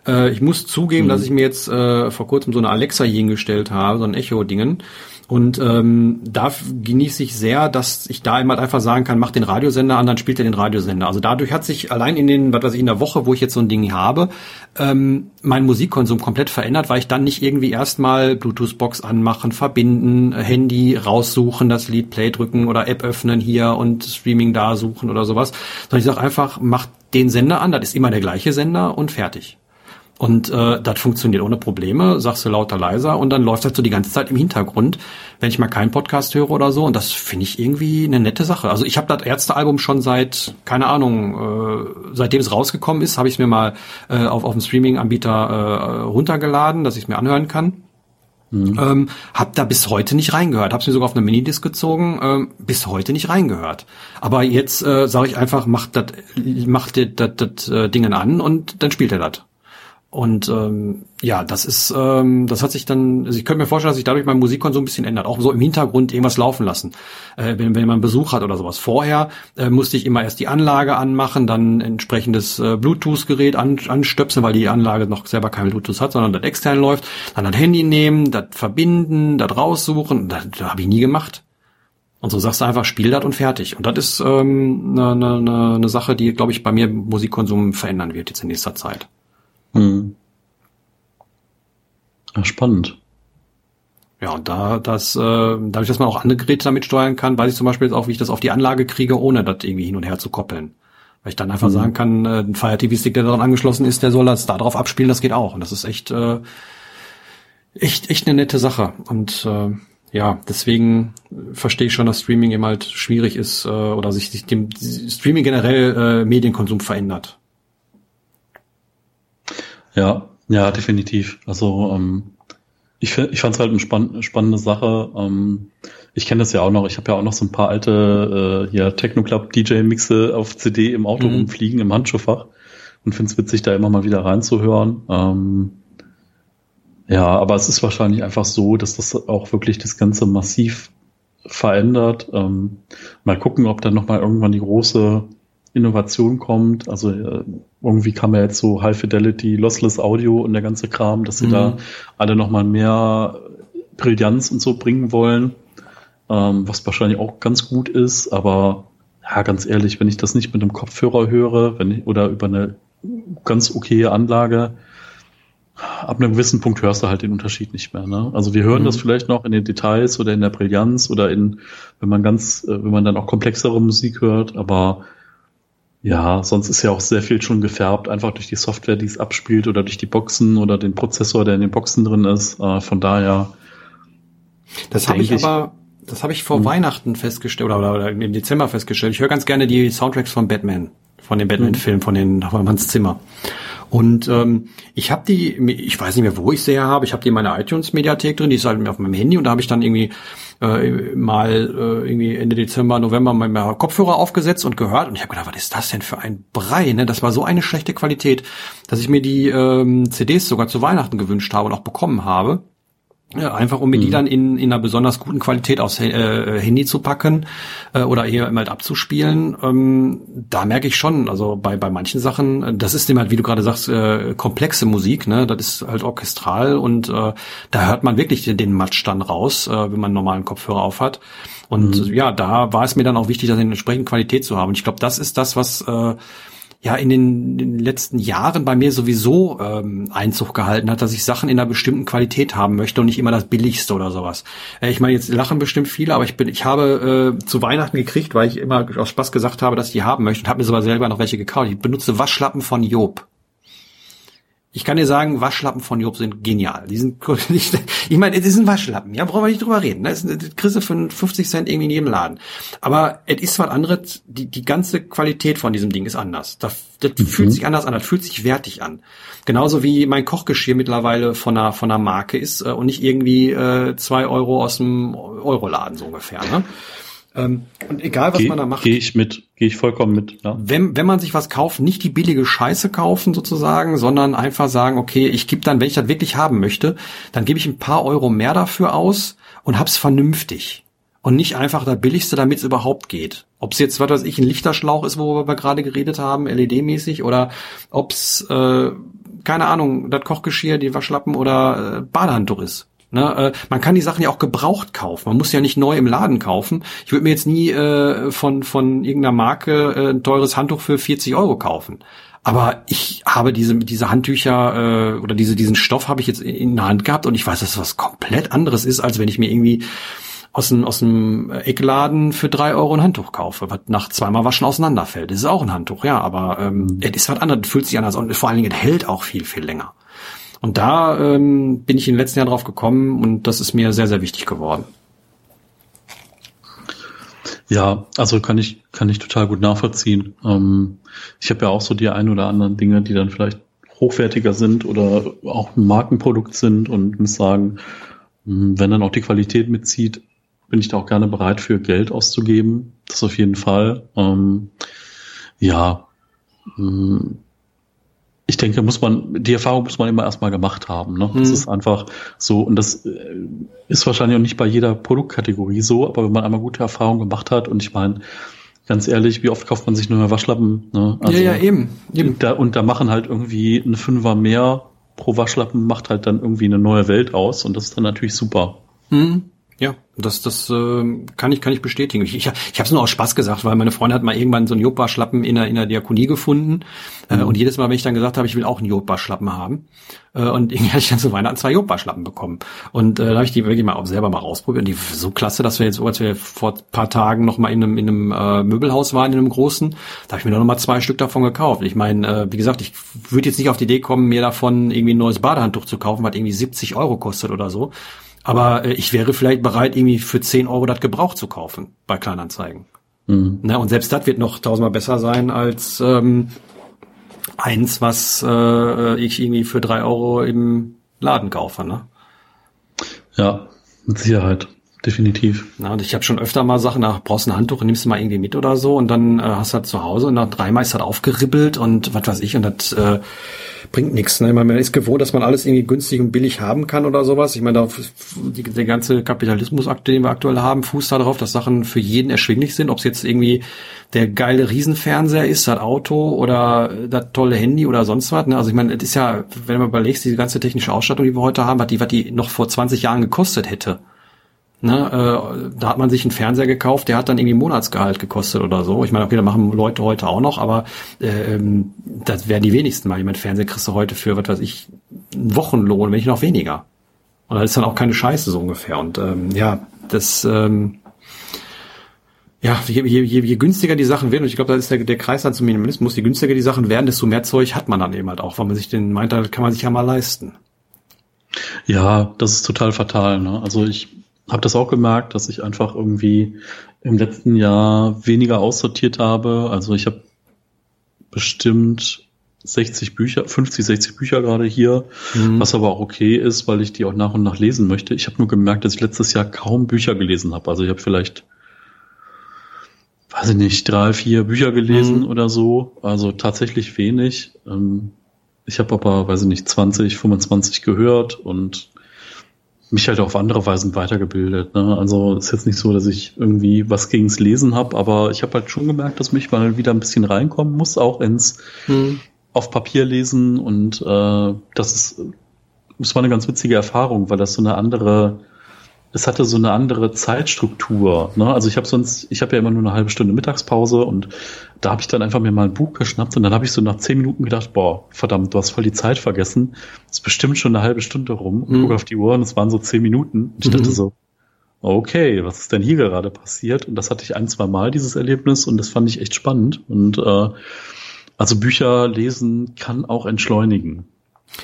Äh, ich muss zugeben, mhm. dass ich mir jetzt äh, vor kurzem so eine Alexa hier hingestellt habe, so ein Echo-Dingen. Und ähm, da genieße ich sehr, dass ich da immer einfach sagen kann, mach den Radiosender an, dann spielt er den Radiosender. Also dadurch hat sich allein in den, was weiß ich, in der Woche, wo ich jetzt so ein Ding habe, ähm, mein Musikkonsum komplett verändert, weil ich dann nicht irgendwie erstmal Bluetooth-Box anmachen, verbinden, Handy raussuchen, das Lied Play drücken oder App öffnen hier und Streaming da suchen oder sowas, sondern ich sage einfach, mach den Sender an, das ist immer der gleiche Sender und fertig. Und äh, das funktioniert ohne Probleme, sagst du lauter leiser und dann läuft das so die ganze Zeit im Hintergrund, wenn ich mal keinen Podcast höre oder so. Und das finde ich irgendwie eine nette Sache. Also ich habe das Ärztealbum schon seit, keine Ahnung, äh, seitdem es rausgekommen ist, habe ich es mir mal äh, auf, auf dem Streaming-Anbieter äh, runtergeladen, dass ich es mir anhören kann. Mhm. Ähm, hab da bis heute nicht reingehört. Hab's mir sogar auf eine Minidisc gezogen, ähm, bis heute nicht reingehört. Aber jetzt äh, sage ich einfach, macht das macht das äh, Dingen an und dann spielt er das. Und ähm, ja, das ist, ähm, das hat sich dann, also ich könnte mir vorstellen, dass sich dadurch mein Musikkonsum ein bisschen ändert. Auch so im Hintergrund irgendwas laufen lassen, äh, wenn, wenn man Besuch hat oder sowas. Vorher äh, musste ich immer erst die Anlage anmachen, dann entsprechendes äh, Bluetooth-Gerät an, anstöpseln, weil die Anlage noch selber kein Bluetooth hat, sondern das extern läuft. Dann das Handy nehmen, das verbinden, das raussuchen. Das, das habe ich nie gemacht. Und so sagst du einfach, spiel das und fertig. Und das ist ähm, eine, eine, eine Sache, die, glaube ich, bei mir Musikkonsum verändern wird jetzt in nächster Zeit. Hm. Ja, spannend. Ja, und da das, äh, dadurch, dass man auch andere Geräte damit steuern kann, weiß ich zum Beispiel jetzt auch, wie ich das auf die Anlage kriege, ohne das irgendwie hin und her zu koppeln. Weil ich dann einfach mhm. sagen kann, äh, ein Fire TV Stick, der daran angeschlossen ist, der soll das da drauf abspielen, das geht auch. Und das ist echt, äh, echt, echt eine nette Sache. Und äh, ja, deswegen verstehe ich schon, dass Streaming eben halt schwierig ist äh, oder sich, sich dem Streaming generell äh, Medienkonsum verändert. Ja, ja, definitiv. Also ähm, ich, ich fand es halt eine spann spannende Sache. Ähm, ich kenne das ja auch noch. Ich habe ja auch noch so ein paar alte äh, hier Techno Club DJ Mixe auf CD im Auto mhm. rumfliegen im Handschuhfach und finde es witzig, da immer mal wieder reinzuhören. Ähm, ja, aber es ist wahrscheinlich einfach so, dass das auch wirklich das Ganze massiv verändert. Ähm, mal gucken, ob dann noch mal irgendwann die große Innovation kommt. Also äh, irgendwie kam ja jetzt so High Fidelity, Lossless Audio und der ganze Kram, dass sie mhm. da alle nochmal mehr Brillanz und so bringen wollen, ähm, was wahrscheinlich auch ganz gut ist. Aber ja, ganz ehrlich, wenn ich das nicht mit einem Kopfhörer höre, wenn ich, oder über eine ganz okaye Anlage, ab einem gewissen Punkt hörst du halt den Unterschied nicht mehr. Ne? Also wir hören mhm. das vielleicht noch in den Details oder in der Brillanz oder in, wenn man ganz, äh, wenn man dann auch komplexere Musik hört, aber ja, sonst ist ja auch sehr viel schon gefärbt, einfach durch die Software, die es abspielt oder durch die Boxen oder den Prozessor, der in den Boxen drin ist. Äh, von daher. Das habe ich, aber, das habe ich vor hm. Weihnachten festgestellt oder, oder, im Dezember festgestellt. Ich höre ganz gerne die Soundtracks von Batman, von dem Batman-Film, von den von Hans Zimmer. Und ähm, ich habe die, ich weiß nicht mehr, wo ich sie her habe. Ich habe die in meiner iTunes-Mediathek drin, die ist halt auf meinem Handy und da habe ich dann irgendwie äh, mal äh, irgendwie Ende Dezember, November mal Kopfhörer aufgesetzt und gehört und ich habe gedacht, was ist das denn für ein Brei? Ne? Das war so eine schlechte Qualität, dass ich mir die ähm, CDs sogar zu Weihnachten gewünscht habe und auch bekommen habe. Ja, einfach um mir die mhm. dann in, in einer besonders guten Qualität aufs äh, Handy zu packen äh, oder hier mal abzuspielen, ähm, da merke ich schon, also bei, bei manchen Sachen, das ist immer, halt, wie du gerade sagst, äh, komplexe Musik, ne? Das ist halt orchestral und äh, da hört man wirklich den, den Matsch dann raus, äh, wenn man einen normalen Kopfhörer auf hat. Und mhm. ja, da war es mir dann auch wichtig, das in entsprechend Qualität zu haben. Und ich glaube, das ist das, was äh, ja in den, in den letzten Jahren bei mir sowieso ähm, Einzug gehalten hat, dass ich Sachen in einer bestimmten Qualität haben möchte und nicht immer das Billigste oder sowas. Äh, ich meine, jetzt lachen bestimmt viele, aber ich bin, ich habe äh, zu Weihnachten gekriegt, weil ich immer aus Spaß gesagt habe, dass ich die haben möchte und habe mir sogar selber noch welche gekauft. Ich benutze Waschlappen von Job. Ich kann dir sagen, Waschlappen von Job sind genial. Die sind, ich, ich meine, es ist ein Waschlappen, ja, brauchen wir nicht drüber reden. Ne? Das, das kriegst du für 50 Cent irgendwie in jedem Laden. Aber es ist was anderes, die, die ganze Qualität von diesem Ding ist anders. Das, das mhm. fühlt sich anders an, das fühlt sich wertig an. Genauso wie mein Kochgeschirr mittlerweile von einer, von einer Marke ist äh, und nicht irgendwie äh, zwei Euro aus dem Euroladen so ungefähr. Ne? Ähm, und egal, was geh, man da macht. Gehe ich mit, gehe ich vollkommen mit. Ja. Wenn, wenn man sich was kauft, nicht die billige Scheiße kaufen sozusagen, sondern einfach sagen, okay, ich gebe dann, wenn ich das wirklich haben möchte, dann gebe ich ein paar Euro mehr dafür aus und hab's vernünftig. Und nicht einfach das Billigste, damit es überhaupt geht. Ob es jetzt, was weiß ich, ein Lichterschlauch ist, worüber wir gerade geredet haben, LED-mäßig, oder ob's, äh, keine Ahnung, das Kochgeschirr, die Waschlappen oder äh, Badehandtuch ist. Ne, äh, man kann die Sachen ja auch gebraucht kaufen. Man muss ja nicht neu im Laden kaufen. Ich würde mir jetzt nie äh, von, von irgendeiner Marke äh, ein teures Handtuch für 40 Euro kaufen. Aber ich habe diese, diese Handtücher äh, oder diese, diesen Stoff habe ich jetzt in der Hand gehabt und ich weiß, dass das was komplett anderes ist, als wenn ich mir irgendwie aus dem, aus dem Eckladen für drei Euro ein Handtuch kaufe, was nach zweimal Waschen auseinanderfällt. Das ist auch ein Handtuch, ja, aber ähm, es ist was anderes, fühlt sich anders und vor allen Dingen es hält auch viel, viel länger. Und da ähm, bin ich in den letzten Jahren drauf gekommen und das ist mir sehr, sehr wichtig geworden. Ja, also kann ich, kann ich total gut nachvollziehen. Ähm, ich habe ja auch so die ein oder anderen Dinge, die dann vielleicht hochwertiger sind oder auch ein Markenprodukt sind und muss sagen, hm, wenn dann auch die Qualität mitzieht, bin ich da auch gerne bereit für Geld auszugeben. Das auf jeden Fall. Ähm, ja, hm, ich denke, muss man, die Erfahrung muss man immer erstmal gemacht haben. Ne? Das mhm. ist einfach so, und das äh, ist wahrscheinlich auch nicht bei jeder Produktkategorie so, aber wenn man einmal gute Erfahrungen gemacht hat, und ich meine, ganz ehrlich, wie oft kauft man sich nur mehr Waschlappen? Ne? Also, ja, ja, eben. eben. Da, und da machen halt irgendwie ein Fünfer mehr pro Waschlappen macht halt dann irgendwie eine neue Welt aus und das ist dann natürlich super. Mhm. Ja, das, das äh, kann ich kann ich bestätigen. Ich, ich, ich habe es nur aus Spaß gesagt, weil meine Freundin hat mal irgendwann so einen Jodbarschlappen in der, in der Diakonie gefunden. Äh, mhm. und jedes Mal, wenn ich dann gesagt habe, ich will auch einen Jodbarschlappen haben. Äh, und irgendwie hatte ich dann zu Weihnachten zwei Jodbarschlappen bekommen. Und äh, da habe ich die wirklich mal auch selber mal ausprobiert. Und die so klasse, dass wir jetzt, als wir vor paar Tagen noch mal in einem, in einem äh, Möbelhaus waren, in einem großen, da habe ich mir noch mal zwei Stück davon gekauft. Ich meine, äh, wie gesagt, ich würde jetzt nicht auf die Idee kommen, mir davon irgendwie ein neues Badehandtuch zu kaufen, was irgendwie 70 Euro kostet oder so. Aber äh, ich wäre vielleicht bereit, irgendwie für 10 Euro das Gebrauch zu kaufen bei Kleinanzeigen. Mhm. Ne, und selbst das wird noch tausendmal besser sein als ähm, eins, was äh, ich irgendwie für drei Euro im Laden kaufe. Ne? Ja, mit Sicherheit definitiv. Na, und ich habe schon öfter mal Sachen, nach brauchst ein Handtuch, nimmst du mal irgendwie mit oder so und dann äh, hast du halt zu Hause und nach dreimal ist das aufgeribbelt und was weiß ich und das äh, bringt nichts. Ne? Man ist gewohnt, dass man alles irgendwie günstig und billig haben kann oder sowas. Ich meine, der ganze Kapitalismusakt, den wir aktuell haben, fußt darauf, dass Sachen für jeden erschwinglich sind, ob es jetzt irgendwie der geile Riesenfernseher ist, das Auto oder das tolle Handy oder sonst was. Ne? Also ich meine, es ist ja, wenn man überlegst, diese ganze technische Ausstattung, die wir heute haben, was die, was die noch vor 20 Jahren gekostet hätte. Ne, äh, da hat man sich einen Fernseher gekauft, der hat dann irgendwie Monatsgehalt gekostet oder so. Ich meine, okay, da machen Leute heute auch noch, aber äh, ähm, das wären die wenigsten mal. Ich meine, Fernseher kriegst du heute für, was weiß ich, einen Wochenlohn, wenn nicht noch weniger. Und das ist dann auch keine Scheiße so ungefähr. Und ähm, ja, das ähm, ja, je, je, je, je günstiger die Sachen werden, und ich glaube, da ist der, der Kreis dann zum Minimalismus, je günstiger die Sachen werden, desto mehr Zeug hat man dann eben halt auch, weil man sich den meint, da kann man sich ja mal leisten. Ja, das ist total fatal. Ne? Also ich habe das auch gemerkt, dass ich einfach irgendwie im letzten Jahr weniger aussortiert habe. Also ich habe bestimmt 60 Bücher, 50, 60 Bücher gerade hier, mhm. was aber auch okay ist, weil ich die auch nach und nach lesen möchte. Ich habe nur gemerkt, dass ich letztes Jahr kaum Bücher gelesen habe. Also ich habe vielleicht, weiß ich nicht, drei, vier Bücher gelesen mhm. oder so. Also tatsächlich wenig. Ähm, ich habe aber, weiß ich nicht, 20, 25 gehört und mich halt auf andere Weisen weitergebildet. Ne? Also ist jetzt nicht so, dass ich irgendwie was gegens Lesen habe, aber ich habe halt schon gemerkt, dass mich mal wieder ein bisschen reinkommen muss, auch ins hm. auf Papier lesen und äh, das ist, das war eine ganz witzige Erfahrung, weil das so eine andere es hatte so eine andere Zeitstruktur. Ne? Also ich habe sonst, ich habe ja immer nur eine halbe Stunde Mittagspause und da habe ich dann einfach mir mal ein Buch geschnappt und dann habe ich so nach zehn Minuten gedacht, boah, verdammt, du hast voll die Zeit vergessen. Es ist bestimmt schon eine halbe Stunde rum und mhm. gucke auf die Uhr und es waren so zehn Minuten. Und ich mhm. dachte so, okay, was ist denn hier gerade passiert? Und das hatte ich ein, zwei Mal, dieses Erlebnis, und das fand ich echt spannend. Und äh, also Bücher lesen kann auch entschleunigen.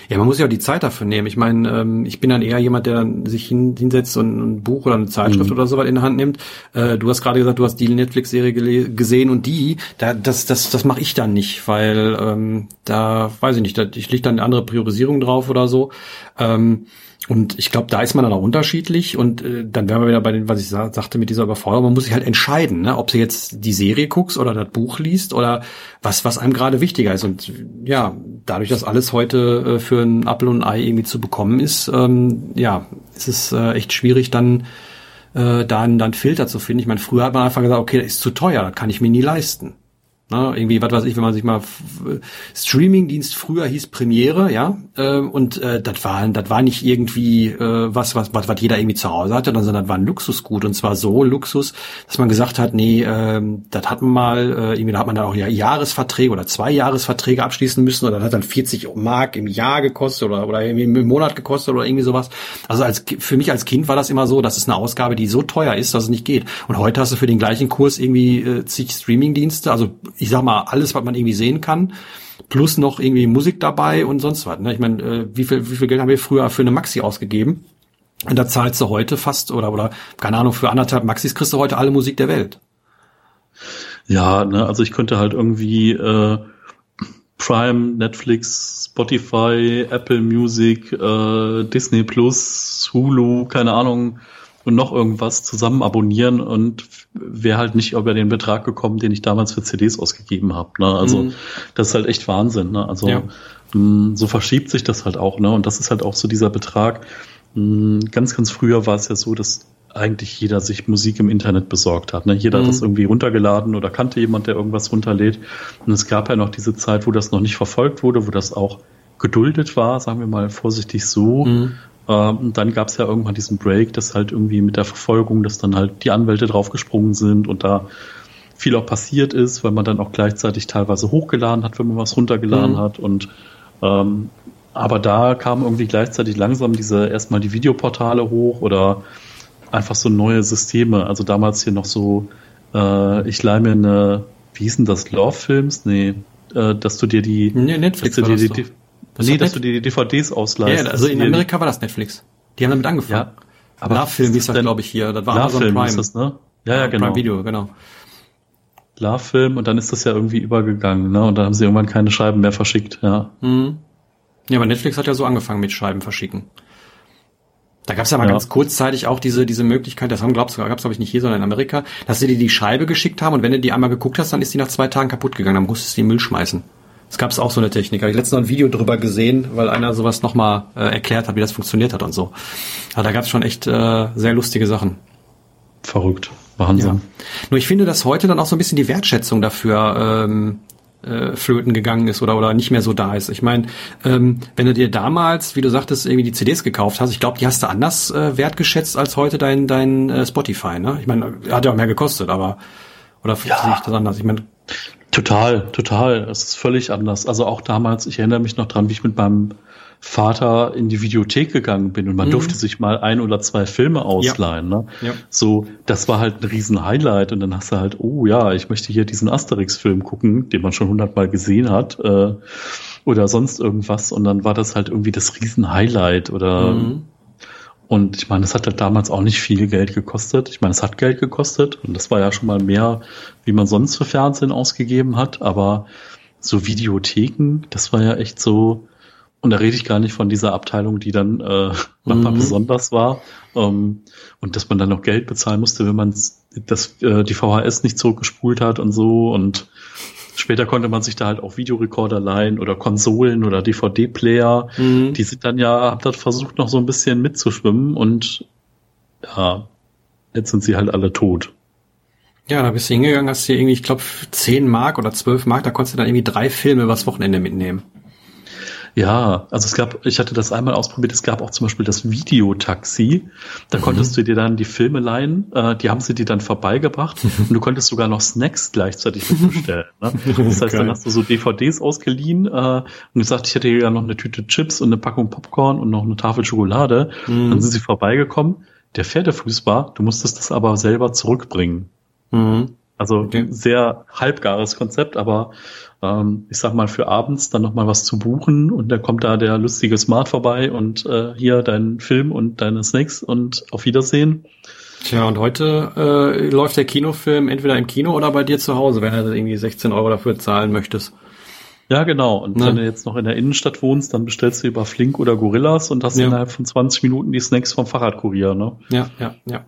Ja, man muss ja auch die Zeit dafür nehmen. Ich meine, ähm, ich bin dann eher jemand, der dann sich hin, hinsetzt und ein Buch oder eine Zeitschrift mhm. oder sowas in der Hand nimmt. Äh, du hast gerade gesagt, du hast die Netflix-Serie gesehen und die, da, das, das, das mache ich dann nicht, weil ähm, da weiß ich nicht, da, ich leg dann eine andere Priorisierung drauf oder so. Ähm, und ich glaube, da ist man dann auch unterschiedlich. Und äh, dann wären wir wieder bei dem, was ich sa sagte mit dieser Überforderung. Man muss sich halt entscheiden, ne? ob du jetzt die Serie guckst oder das Buch liest oder was, was einem gerade wichtiger ist. Und ja, dadurch, dass alles heute äh, für ein Apfel und ein Ei irgendwie zu bekommen ist, ähm, ja, ist es äh, echt schwierig, dann äh, da einen, dann Filter zu finden. Ich meine, früher hat man einfach gesagt, okay, das ist zu teuer, das kann ich mir nie leisten. Ne, irgendwie, was weiß ich, wenn man sich mal Streamingdienst früher hieß Premiere, ja, äh, und äh, das war das war nicht irgendwie äh, was, was was was jeder irgendwie zu Hause hatte, sondern das war ein Luxusgut und zwar so Luxus, dass man gesagt hat, nee, äh, das hat man mal, äh, irgendwie da hat man dann auch ja Jahresverträge oder zwei Jahresverträge abschließen müssen oder das hat dann 40 Mark im Jahr gekostet oder oder im Monat gekostet oder irgendwie sowas. Also als für mich als Kind war das immer so, das ist eine Ausgabe, die so teuer ist, dass es nicht geht. Und heute hast du für den gleichen Kurs irgendwie äh, zig Streamingdienste, also ich sag mal, alles, was man irgendwie sehen kann, plus noch irgendwie Musik dabei und sonst was. Ne? Ich meine, äh, wie viel, wie viel Geld haben wir früher für eine Maxi ausgegeben? Und da zahlst du heute fast, oder, oder, keine Ahnung, für anderthalb Maxis kriegst du heute alle Musik der Welt. Ja, ne, also ich könnte halt irgendwie, äh, Prime, Netflix, Spotify, Apple Music, äh, Disney Plus, Hulu, keine Ahnung, und noch irgendwas zusammen abonnieren und wäre halt nicht über den Betrag gekommen, den ich damals für CDs ausgegeben habe. Ne? Also mhm. das ist halt echt Wahnsinn. Ne? Also ja. mh, mm, so verschiebt sich das halt auch. Ne? Und das ist halt auch so dieser Betrag. Mh, mm, ganz, ganz früher war es ja so, dass eigentlich jeder sich Musik im Internet besorgt hat. Ne? Jeder mhm. hat das irgendwie runtergeladen oder kannte jemand, der irgendwas runterlädt. Und es gab ja noch diese Zeit, wo das noch nicht verfolgt wurde, wo das auch geduldet war, sagen wir mal vorsichtig so. Mhm. Ähm, dann gab es ja irgendwann diesen Break, dass halt irgendwie mit der Verfolgung, dass dann halt die Anwälte draufgesprungen sind und da viel auch passiert ist, weil man dann auch gleichzeitig teilweise hochgeladen hat, wenn man was runtergeladen mhm. hat und ähm, aber da kamen irgendwie gleichzeitig langsam diese erstmal die Videoportale hoch oder einfach so neue Systeme. Also damals hier noch so, äh, ich leih mir eine, wie hieß denn das, Love-Films? Nee, äh, dass du dir die, nee, Netflix dass du dir die, das nee, dass du die DVDs ausleihst. Ja, also in Amerika war das Netflix. Die haben damit angefangen. Ja, aber Love-Film hieß das, glaube ich, hier. Das war Amazon Prime. Ist das, ne? Ja, ja, genau. Prime Video, genau. Love-Film und dann ist das ja irgendwie übergegangen, ne? Und dann haben sie irgendwann keine Scheiben mehr verschickt, ja. Mhm. Ja, aber Netflix hat ja so angefangen mit Scheiben verschicken. Da gab es ja mal ja. ganz kurzzeitig auch diese, diese Möglichkeit, das haben glaubst du, gab es glaube ich nicht hier, sondern in Amerika, dass sie dir die Scheibe geschickt haben und wenn du die einmal geguckt hast, dann ist die nach zwei Tagen kaputt gegangen, dann musstest du die in den Müll schmeißen. Es gab auch so eine Technik. Habe ich letztens noch ein Video drüber gesehen, weil einer sowas nochmal äh, erklärt hat, wie das funktioniert hat und so. Aber da gab es schon echt äh, sehr lustige Sachen. Verrückt. Wahnsinn. Ja. Nur ich finde, dass heute dann auch so ein bisschen die Wertschätzung dafür ähm, äh, flöten gegangen ist oder oder nicht mehr so da ist. Ich meine, ähm, wenn du dir damals, wie du sagtest, irgendwie die CDs gekauft hast, ich glaube, die hast du anders äh, wertgeschätzt als heute dein dein äh, Spotify. Ne? Ich meine, hat ja auch mehr gekostet, aber oder ja. sehe ich das anders? Ich meine, total, total. Es ist völlig anders. Also auch damals, ich erinnere mich noch dran, wie ich mit meinem Vater in die Videothek gegangen bin und man mhm. durfte sich mal ein oder zwei Filme ausleihen. Ja. Ne? Ja. So, das war halt ein riesen Highlight und dann hast du halt, oh ja, ich möchte hier diesen Asterix-Film gucken, den man schon hundertmal gesehen hat äh, oder sonst irgendwas und dann war das halt irgendwie das riesen Highlight oder mhm. Und ich meine, das hat halt damals auch nicht viel Geld gekostet. Ich meine, es hat Geld gekostet und das war ja schon mal mehr, wie man sonst für Fernsehen ausgegeben hat. Aber so Videotheken, das war ja echt so, und da rede ich gar nicht von dieser Abteilung, die dann äh, manchmal mhm. besonders war. Ähm, und dass man dann noch Geld bezahlen musste, wenn man das, äh, die VHS nicht zurückgespult hat und so. Und später konnte man sich da halt auch Videorekorder leihen oder Konsolen oder DVD-Player. Mhm. Die sind dann ja, haben dann versucht, noch so ein bisschen mitzuschwimmen und ja, jetzt sind sie halt alle tot. Ja, da bist du hingegangen, hast hier irgendwie, ich glaube, 10 Mark oder 12 Mark, da konntest du dann irgendwie drei Filme übers Wochenende mitnehmen. Ja, also es gab, ich hatte das einmal ausprobiert, es gab auch zum Beispiel das Videotaxi. Da mhm. konntest du dir dann die Filme leihen, äh, die haben sie dir dann vorbeigebracht und du konntest sogar noch Snacks gleichzeitig mitbestellen. Ne? Das heißt, dann hast du so DVDs ausgeliehen äh, und gesagt, ich hätte hier ja noch eine Tüte Chips und eine Packung Popcorn und noch eine Tafel Schokolade. Mhm. Dann sind sie vorbeigekommen. Der Pferdefuß war, du musstest das aber selber zurückbringen. Mhm. Also okay. sehr halbgares Konzept, aber ähm, ich sag mal, für abends dann nochmal was zu buchen und da kommt da der lustige Smart vorbei und äh, hier dein Film und deine Snacks und auf Wiedersehen. Tja, und heute äh, läuft der Kinofilm entweder im Kino oder bei dir zu Hause, wenn du irgendwie 16 Euro dafür zahlen möchtest. Ja, genau. Und ne? wenn du jetzt noch in der Innenstadt wohnst, dann bestellst du über Flink oder Gorillas und hast ja. innerhalb von 20 Minuten die Snacks vom Fahrradkurier, ne? Ja, ja, ja.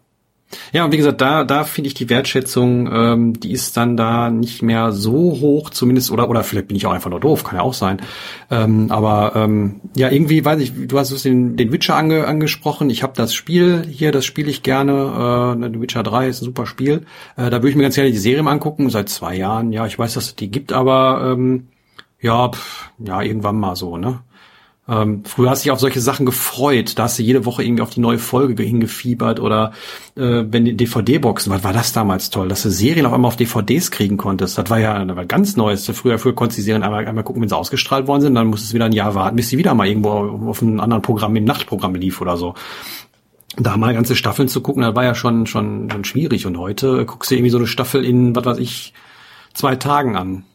Ja, und wie gesagt, da, da finde ich die Wertschätzung, ähm, die ist dann da nicht mehr so hoch, zumindest, oder, oder vielleicht bin ich auch einfach nur doof, kann ja auch sein. Ähm, aber ähm, ja, irgendwie weiß ich, du hast den, den Witcher ange, angesprochen. Ich habe das Spiel hier, das spiele ich gerne. Äh, The Witcher 3 ist ein super Spiel. Äh, da würde ich mir ganz gerne die Serie mal angucken, seit zwei Jahren. Ja, ich weiß, dass es die gibt, aber ähm, ja, pff, ja, irgendwann mal so, ne? Ähm, früher hast du dich auf solche Sachen gefreut. Da hast du jede Woche irgendwie auf die neue Folge hingefiebert oder äh, wenn die DVD-Boxen, was war das damals toll, dass du Serien auf einmal auf DVDs kriegen konntest. Das war ja das war ganz Neues. Früher, früher konntest du die Serien einmal, einmal gucken, wenn sie ausgestrahlt worden sind, dann musstest du wieder ein Jahr warten, bis sie wieder mal irgendwo auf einem anderen Programm, im Nachtprogramm lief oder so da mal ganze Staffeln zu gucken, das war ja schon, schon, schon schwierig. Und heute guckst du irgendwie so eine Staffel in, was weiß ich, zwei Tagen an.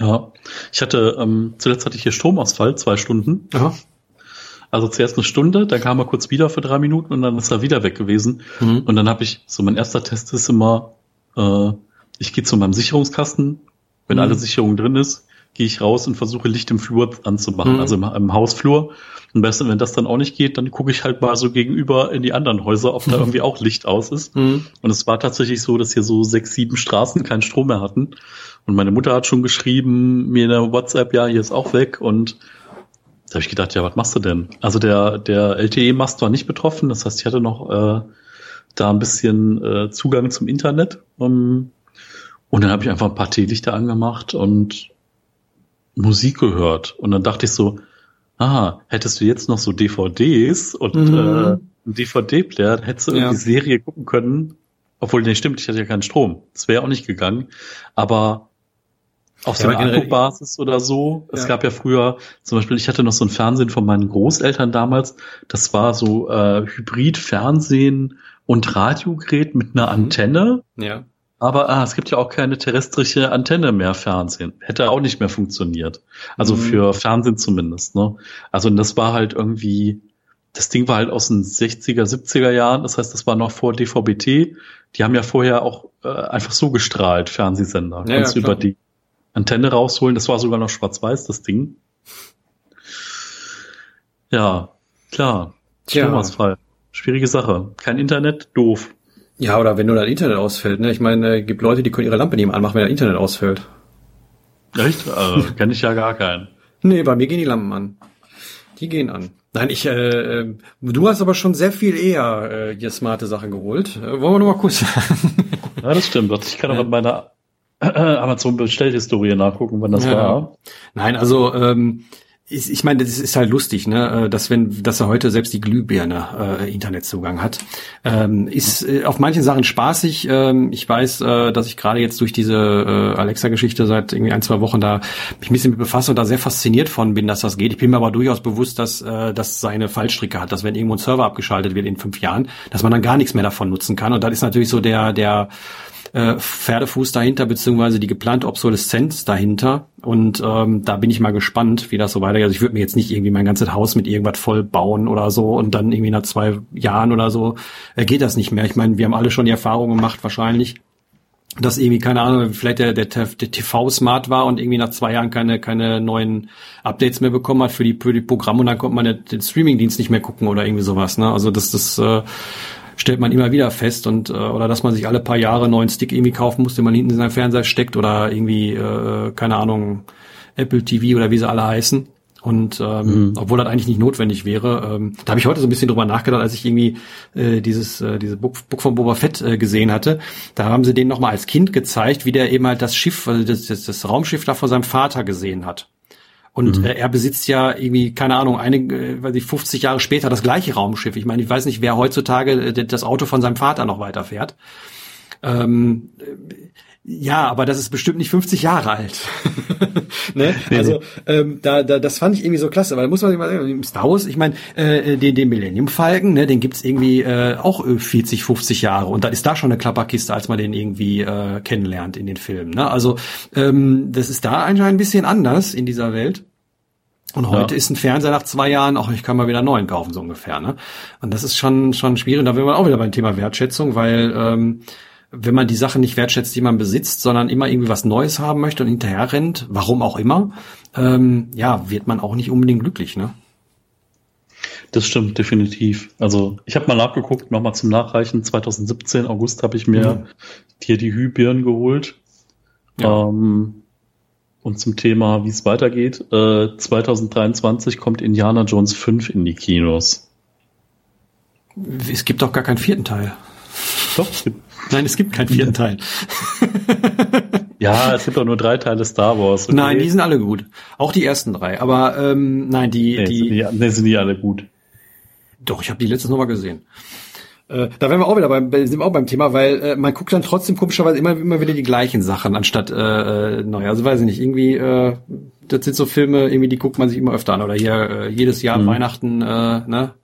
Ja, ich hatte, ähm, zuletzt hatte ich hier Stromausfall, zwei Stunden. Aha. Also zuerst eine Stunde, dann kam er kurz wieder für drei Minuten und dann ist er wieder weg gewesen. Mhm. Und dann habe ich, so mein erster Test ist immer, äh, ich gehe zu meinem Sicherungskasten, wenn mhm. alle Sicherungen drin ist, gehe ich raus und versuche Licht im Flur anzumachen, mhm. also im, im Hausflur. Am besten, wenn das dann auch nicht geht, dann gucke ich halt mal so gegenüber in die anderen Häuser, ob da irgendwie auch Licht aus ist. Mhm. Und es war tatsächlich so, dass hier so sechs, sieben Straßen keinen Strom mehr hatten. Und meine Mutter hat schon geschrieben, mir in der WhatsApp, ja, hier ist auch weg. Und da habe ich gedacht, ja, was machst du denn? Also der, der LTE-Mast war nicht betroffen, das heißt, ich hatte noch äh, da ein bisschen äh, Zugang zum Internet. Um, und dann habe ich einfach ein paar Teelichter angemacht und Musik gehört. Und dann dachte ich so, ah, hättest du jetzt noch so DVDs und mhm. äh, einen DVD-Player, hättest du ja. irgendwie Serie gucken können. Obwohl, nee, stimmt, ich hatte ja keinen Strom. Das wäre auch nicht gegangen. Aber auf so einer Akkubasis oder so. Es ja. gab ja früher, zum Beispiel, ich hatte noch so ein Fernsehen von meinen Großeltern damals. Das war so äh, Hybrid-Fernsehen und Radiogerät mit einer mhm. Antenne. Ja. Aber ah, es gibt ja auch keine terrestrische Antenne mehr Fernsehen. Hätte auch nicht mehr funktioniert. Also mhm. für Fernsehen zumindest. Ne? Also das war halt irgendwie, das Ding war halt aus den 60er, 70er Jahren. Das heißt, das war noch vor DVB-T. Die haben ja vorher auch äh, einfach so gestrahlt, Fernsehsender. Ja, Kannst ja, über die Antenne rausholen. Das war sogar noch schwarz-weiß, das Ding. Ja, klar. Stromausfall. Schwierige Sache. Kein Internet, doof. Ja, oder wenn nur dein Internet ausfällt, ne? Ich meine, äh, gibt Leute, die können ihre Lampe nicht anmachen, wenn das Internet ausfällt. Echt? Also, kenne ich ja gar keinen. Nee, bei mir gehen die Lampen an. Die gehen an. Nein, ich, äh, äh du hast aber schon sehr viel eher äh, hier smarte Sachen geholt. Äh, wollen wir noch mal kurz Ja, das stimmt. Ich kann auch in meiner Amazon-Bestellhistorie nachgucken, wann das ja. war. Nein, also ähm, ich, ich meine, das ist halt lustig, ne, äh, dass wenn, dass er heute selbst die Glühbirne äh, Internetzugang hat, ähm, ist äh, auf manchen Sachen spaßig. Ähm, ich weiß, äh, dass ich gerade jetzt durch diese äh, Alexa-Geschichte seit irgendwie ein zwei Wochen da mich ein bisschen mit befasse und da sehr fasziniert von bin, dass das geht. Ich bin mir aber durchaus bewusst, dass äh, das seine Fallstricke hat, dass wenn irgendwo ein Server abgeschaltet wird in fünf Jahren, dass man dann gar nichts mehr davon nutzen kann. Und das ist natürlich so der der äh, Pferdefuß dahinter, beziehungsweise die geplante Obsoleszenz dahinter. Und ähm, da bin ich mal gespannt, wie das so weitergeht. Also ich würde mir jetzt nicht irgendwie mein ganzes Haus mit irgendwas voll bauen oder so und dann irgendwie nach zwei Jahren oder so äh, geht das nicht mehr. Ich meine, wir haben alle schon die Erfahrung gemacht, wahrscheinlich, dass irgendwie, keine Ahnung, vielleicht der, der, der TV smart war und irgendwie nach zwei Jahren keine, keine neuen Updates mehr bekommen hat für die, für die Programme und dann konnte man den, den Streamingdienst nicht mehr gucken oder irgendwie sowas. Ne? Also das, das äh, stellt man immer wieder fest und äh, oder dass man sich alle paar Jahre einen neuen Stick irgendwie kaufen muss, den man hinten in seinen Fernseher steckt oder irgendwie äh, keine Ahnung Apple TV oder wie sie alle heißen. Und ähm, mhm. obwohl das eigentlich nicht notwendig wäre, ähm, da habe ich heute so ein bisschen drüber nachgedacht, als ich irgendwie äh, dieses äh, diese Book, Book von Boba Fett äh, gesehen hatte. Da haben sie den nochmal als Kind gezeigt, wie der eben halt das Schiff, also das, das, das Raumschiff da von seinem Vater gesehen hat. Und mhm. äh, er besitzt ja irgendwie, keine Ahnung, einige, äh, weiß ich, 50 Jahre später das gleiche Raumschiff. Ich meine, ich weiß nicht, wer heutzutage äh, das Auto von seinem Vater noch weiterfährt. Ähm, ja, aber das ist bestimmt nicht 50 Jahre alt. ne? Also ähm, da, da, das fand ich irgendwie so klasse, weil da muss man sich mal sagen, Star Wars, ich meine, äh, den, den Millennium Falcon, ne, den gibt's irgendwie äh, auch 40, 50 Jahre und da ist da schon eine Klapperkiste, als man den irgendwie äh, kennenlernt in den Filmen. Ne? Also ähm, das ist da anscheinend ein bisschen anders in dieser Welt. Und heute ja. ist ein Fernseher nach zwei Jahren, auch ich kann mal wieder einen neuen kaufen, so ungefähr. Ne? Und das ist schon schon schwierig. Da wären wir auch wieder beim Thema Wertschätzung, weil ähm, wenn man die Sachen nicht wertschätzt, die man besitzt, sondern immer irgendwie was Neues haben möchte und hinterher rennt, warum auch immer, ähm, ja, wird man auch nicht unbedingt glücklich, ne? Das stimmt definitiv. Also ich habe mal nachgeguckt, nochmal zum Nachreichen. 2017 August habe ich mir mhm. hier die Hybirn geholt. Ja. Ähm, und zum Thema, wie es weitergeht. Äh, 2023 kommt Indiana Jones 5 in die Kinos. Es gibt doch gar keinen vierten Teil. Doch, es gibt Nein, es gibt keinen vierten Teil. ja, es gibt auch nur drei Teile Star Wars. Okay? Nein, die sind alle gut. Auch die ersten drei. Aber ähm, nein, die, nee, die, sind die, nee, sind die alle gut. Doch, ich habe die letztes nochmal gesehen. Äh, da wären wir auch wieder beim, sind wir auch beim Thema, weil äh, man guckt dann trotzdem komischerweise immer, immer wieder die gleichen Sachen anstatt äh, äh, neu. Also weiß ich nicht, irgendwie, äh, das sind so Filme, irgendwie die guckt man sich immer öfter an. Oder hier äh, jedes Jahr mhm. Weihnachten, äh, ne?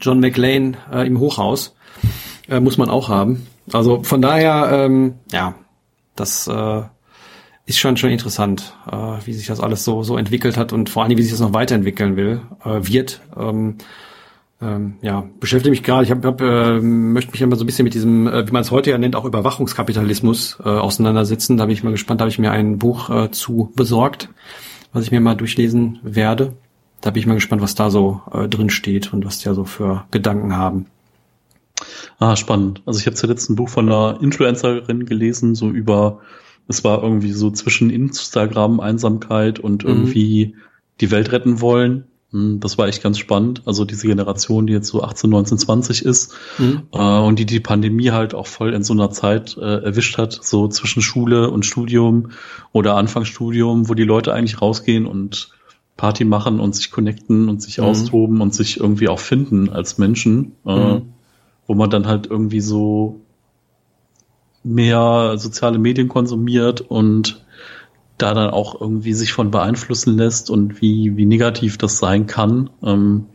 John McLean äh, im Hochhaus. Äh, muss man auch haben. Also von daher, ähm, ja, das äh, ist schon schon interessant, äh, wie sich das alles so so entwickelt hat und vor allem wie sich das noch weiterentwickeln will äh, wird. Ähm, ähm, ja, beschäftige mich gerade. Ich hab, hab, äh, möchte mich immer so ein bisschen mit diesem, äh, wie man es heute ja nennt, auch Überwachungskapitalismus äh, auseinandersetzen. Da bin ich mal gespannt. Da habe ich mir ein Buch äh, zu besorgt. was ich mir mal durchlesen werde. Da bin ich mal gespannt, was da so äh, drin steht und was die ja so für Gedanken haben. Ah, spannend. Also ich habe zuletzt ein Buch von einer Influencerin gelesen, so über, es war irgendwie so zwischen Instagram, Einsamkeit und mhm. irgendwie die Welt retten wollen. Hm, das war echt ganz spannend. Also diese Generation, die jetzt so 18, 19, 20 ist mhm. äh, und die die Pandemie halt auch voll in so einer Zeit äh, erwischt hat, so zwischen Schule und Studium oder Anfangsstudium, wo die Leute eigentlich rausgehen und Party machen und sich connecten und sich mhm. austoben und sich irgendwie auch finden als Menschen, äh, mhm. Wo man dann halt irgendwie so mehr soziale Medien konsumiert und da dann auch irgendwie sich von beeinflussen lässt und wie, wie negativ das sein kann. Ähm,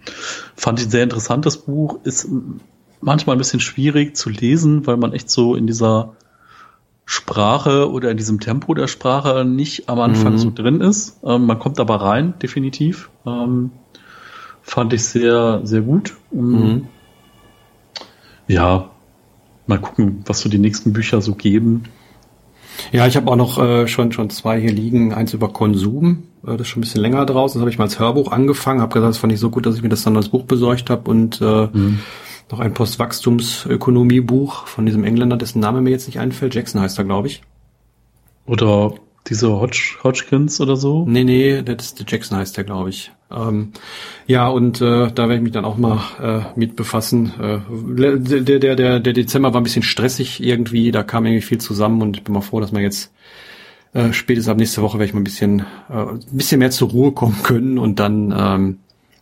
fand ich ein sehr interessantes Buch. Ist manchmal ein bisschen schwierig zu lesen, weil man echt so in dieser Sprache oder in diesem Tempo der Sprache nicht am Anfang mhm. so drin ist. Ähm, man kommt aber rein, definitiv. Ähm, fand ich sehr, sehr gut. Mhm. Ja, mal gucken, was so die nächsten Bücher so geben. Ja, ich habe auch noch äh, schon schon zwei hier liegen. Eins über Konsum, äh, das ist schon ein bisschen länger draußen. Das habe ich mal als Hörbuch angefangen. Habe gesagt, das fand ich so gut, dass ich mir das dann als Buch besorgt habe und äh, mhm. noch ein Postwachstumsökonomiebuch von diesem Engländer, dessen Name mir jetzt nicht einfällt. Jackson heißt er, glaube ich. Oder diese Hodge, Hodgkins oder so? Nee, nee, das ist der Jackson heißt der, glaube ich. Ähm, ja, und äh, da werde ich mich dann auch mal äh, mit befassen. Äh, der, der, der, der Dezember war ein bisschen stressig irgendwie, da kam irgendwie viel zusammen und ich bin mal froh, dass wir jetzt äh, spätestens ab nächste Woche werde ich mal ein bisschen, äh, ein bisschen mehr zur Ruhe kommen können und dann, ähm,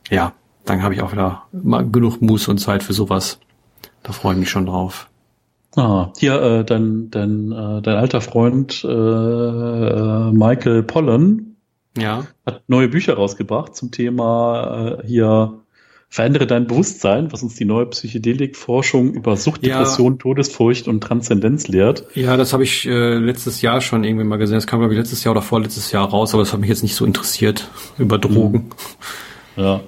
ja, dann habe ich auch wieder mal genug Muße und Zeit für sowas. Da freue ich mich schon drauf. Ah, hier äh, dein, dein, äh, dein alter Freund äh, äh, Michael Pollen ja. hat neue Bücher rausgebracht zum Thema äh, hier Verändere dein Bewusstsein, was uns die neue Psychedelik-Forschung über Sucht, ja. Depression, Todesfurcht und Transzendenz lehrt. Ja, das habe ich äh, letztes Jahr schon irgendwie mal gesehen. Das kam, glaube ich, letztes Jahr oder vorletztes Jahr raus, aber das hat mich jetzt nicht so interessiert über Drogen. Ja.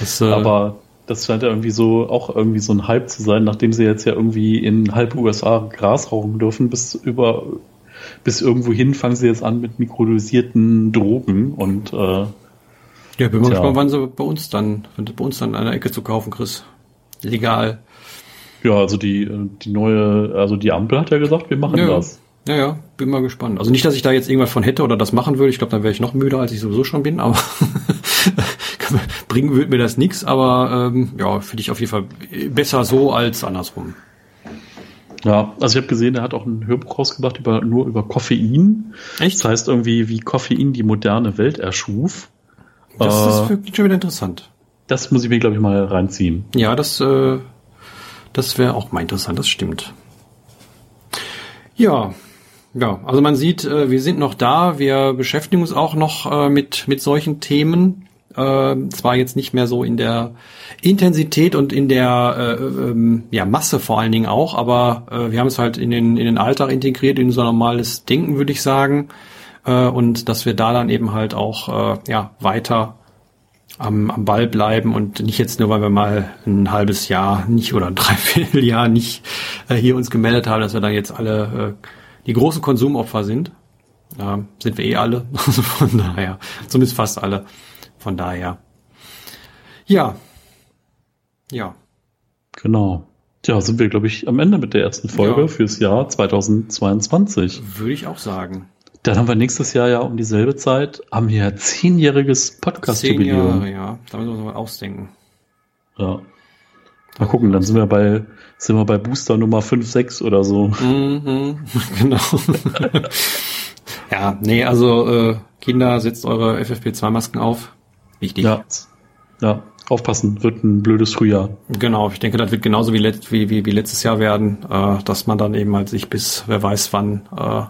Das, äh, aber das scheint ja irgendwie so auch irgendwie so ein Hype zu sein, nachdem sie jetzt ja irgendwie in halb USA Gras rauchen dürfen, bis über bis irgendwo hin fangen sie jetzt an mit mikrodosierten Drogen und äh, ja, bin mal gespannt, wann sie bei uns dann, bei uns dann an der Ecke zu kaufen, Chris. Legal. Ja, also die, die neue, also die Ampel hat ja gesagt, wir machen ja, das. Ja, ja, bin mal gespannt. Also nicht, dass ich da jetzt irgendwas von hätte oder das machen würde. Ich glaube, dann wäre ich noch müder, als ich sowieso schon bin, aber bringen würde mir das nichts, aber ähm, ja, finde ich auf jeden Fall besser so als andersrum. Ja, also ich habe gesehen, er hat auch ein Hörbuch rausgebracht über nur über Koffein. Echt? Das heißt irgendwie, wie Koffein die moderne Welt erschuf. Das äh, ist wirklich schon wieder interessant. Das muss ich mir, glaube ich, mal reinziehen. Ja, das, äh, das wäre auch mal interessant, das stimmt. Ja, ja, also man sieht, äh, wir sind noch da, wir beschäftigen uns auch noch äh, mit, mit solchen Themen. Äh, zwar jetzt nicht mehr so in der Intensität und in der äh, ähm, ja, Masse vor allen Dingen auch, aber äh, wir haben es halt in den, in den Alltag integriert, in unser normales Denken, würde ich sagen. Äh, und dass wir da dann eben halt auch äh, ja, weiter am, am Ball bleiben und nicht jetzt nur, weil wir mal ein halbes Jahr nicht oder ein Dreivierteljahr nicht äh, hier uns gemeldet haben, dass wir dann jetzt alle äh, die großen Konsumopfer sind. Äh, sind wir eh alle. Also von daher, zumindest fast alle. Von daher. Ja. Ja. Genau. Ja, sind wir, glaube ich, am Ende mit der ersten Folge ja. fürs Jahr 2022. Würde ich auch sagen. Dann haben wir nächstes Jahr ja um dieselbe Zeit, haben wir zehnjähriges Podcast-Jubiläum. Zehn Jahre, ja. Da müssen wir uns mal ausdenken. Ja. Mal gucken, dann sind wir bei, sind wir bei Booster Nummer 5, 6 oder so. Mhm, genau. ja, nee, also äh, Kinder, setzt eure FFP2-Masken auf. Wichtig. Ja. ja, aufpassen, wird ein blödes Frühjahr. Genau, ich denke, das wird genauso wie, let wie, wie, wie letztes Jahr werden, äh, dass man dann eben halt sich bis, wer weiß wann, äh,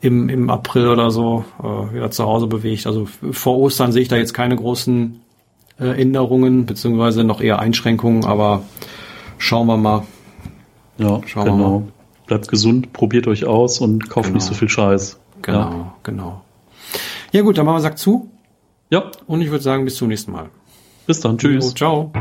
im, im April oder so äh, wieder zu Hause bewegt. Also vor Ostern sehe ich da jetzt keine großen äh, Änderungen, beziehungsweise noch eher Einschränkungen, aber schauen wir mal. Ja, schauen genau. wir mal. Bleibt gesund, probiert euch aus und kauft genau. nicht so viel Scheiß. Genau, ja. genau. Ja gut, dann machen wir Sack zu. Ja. Und ich würde sagen, bis zum nächsten Mal. Bis dann. Tschüss. ciao.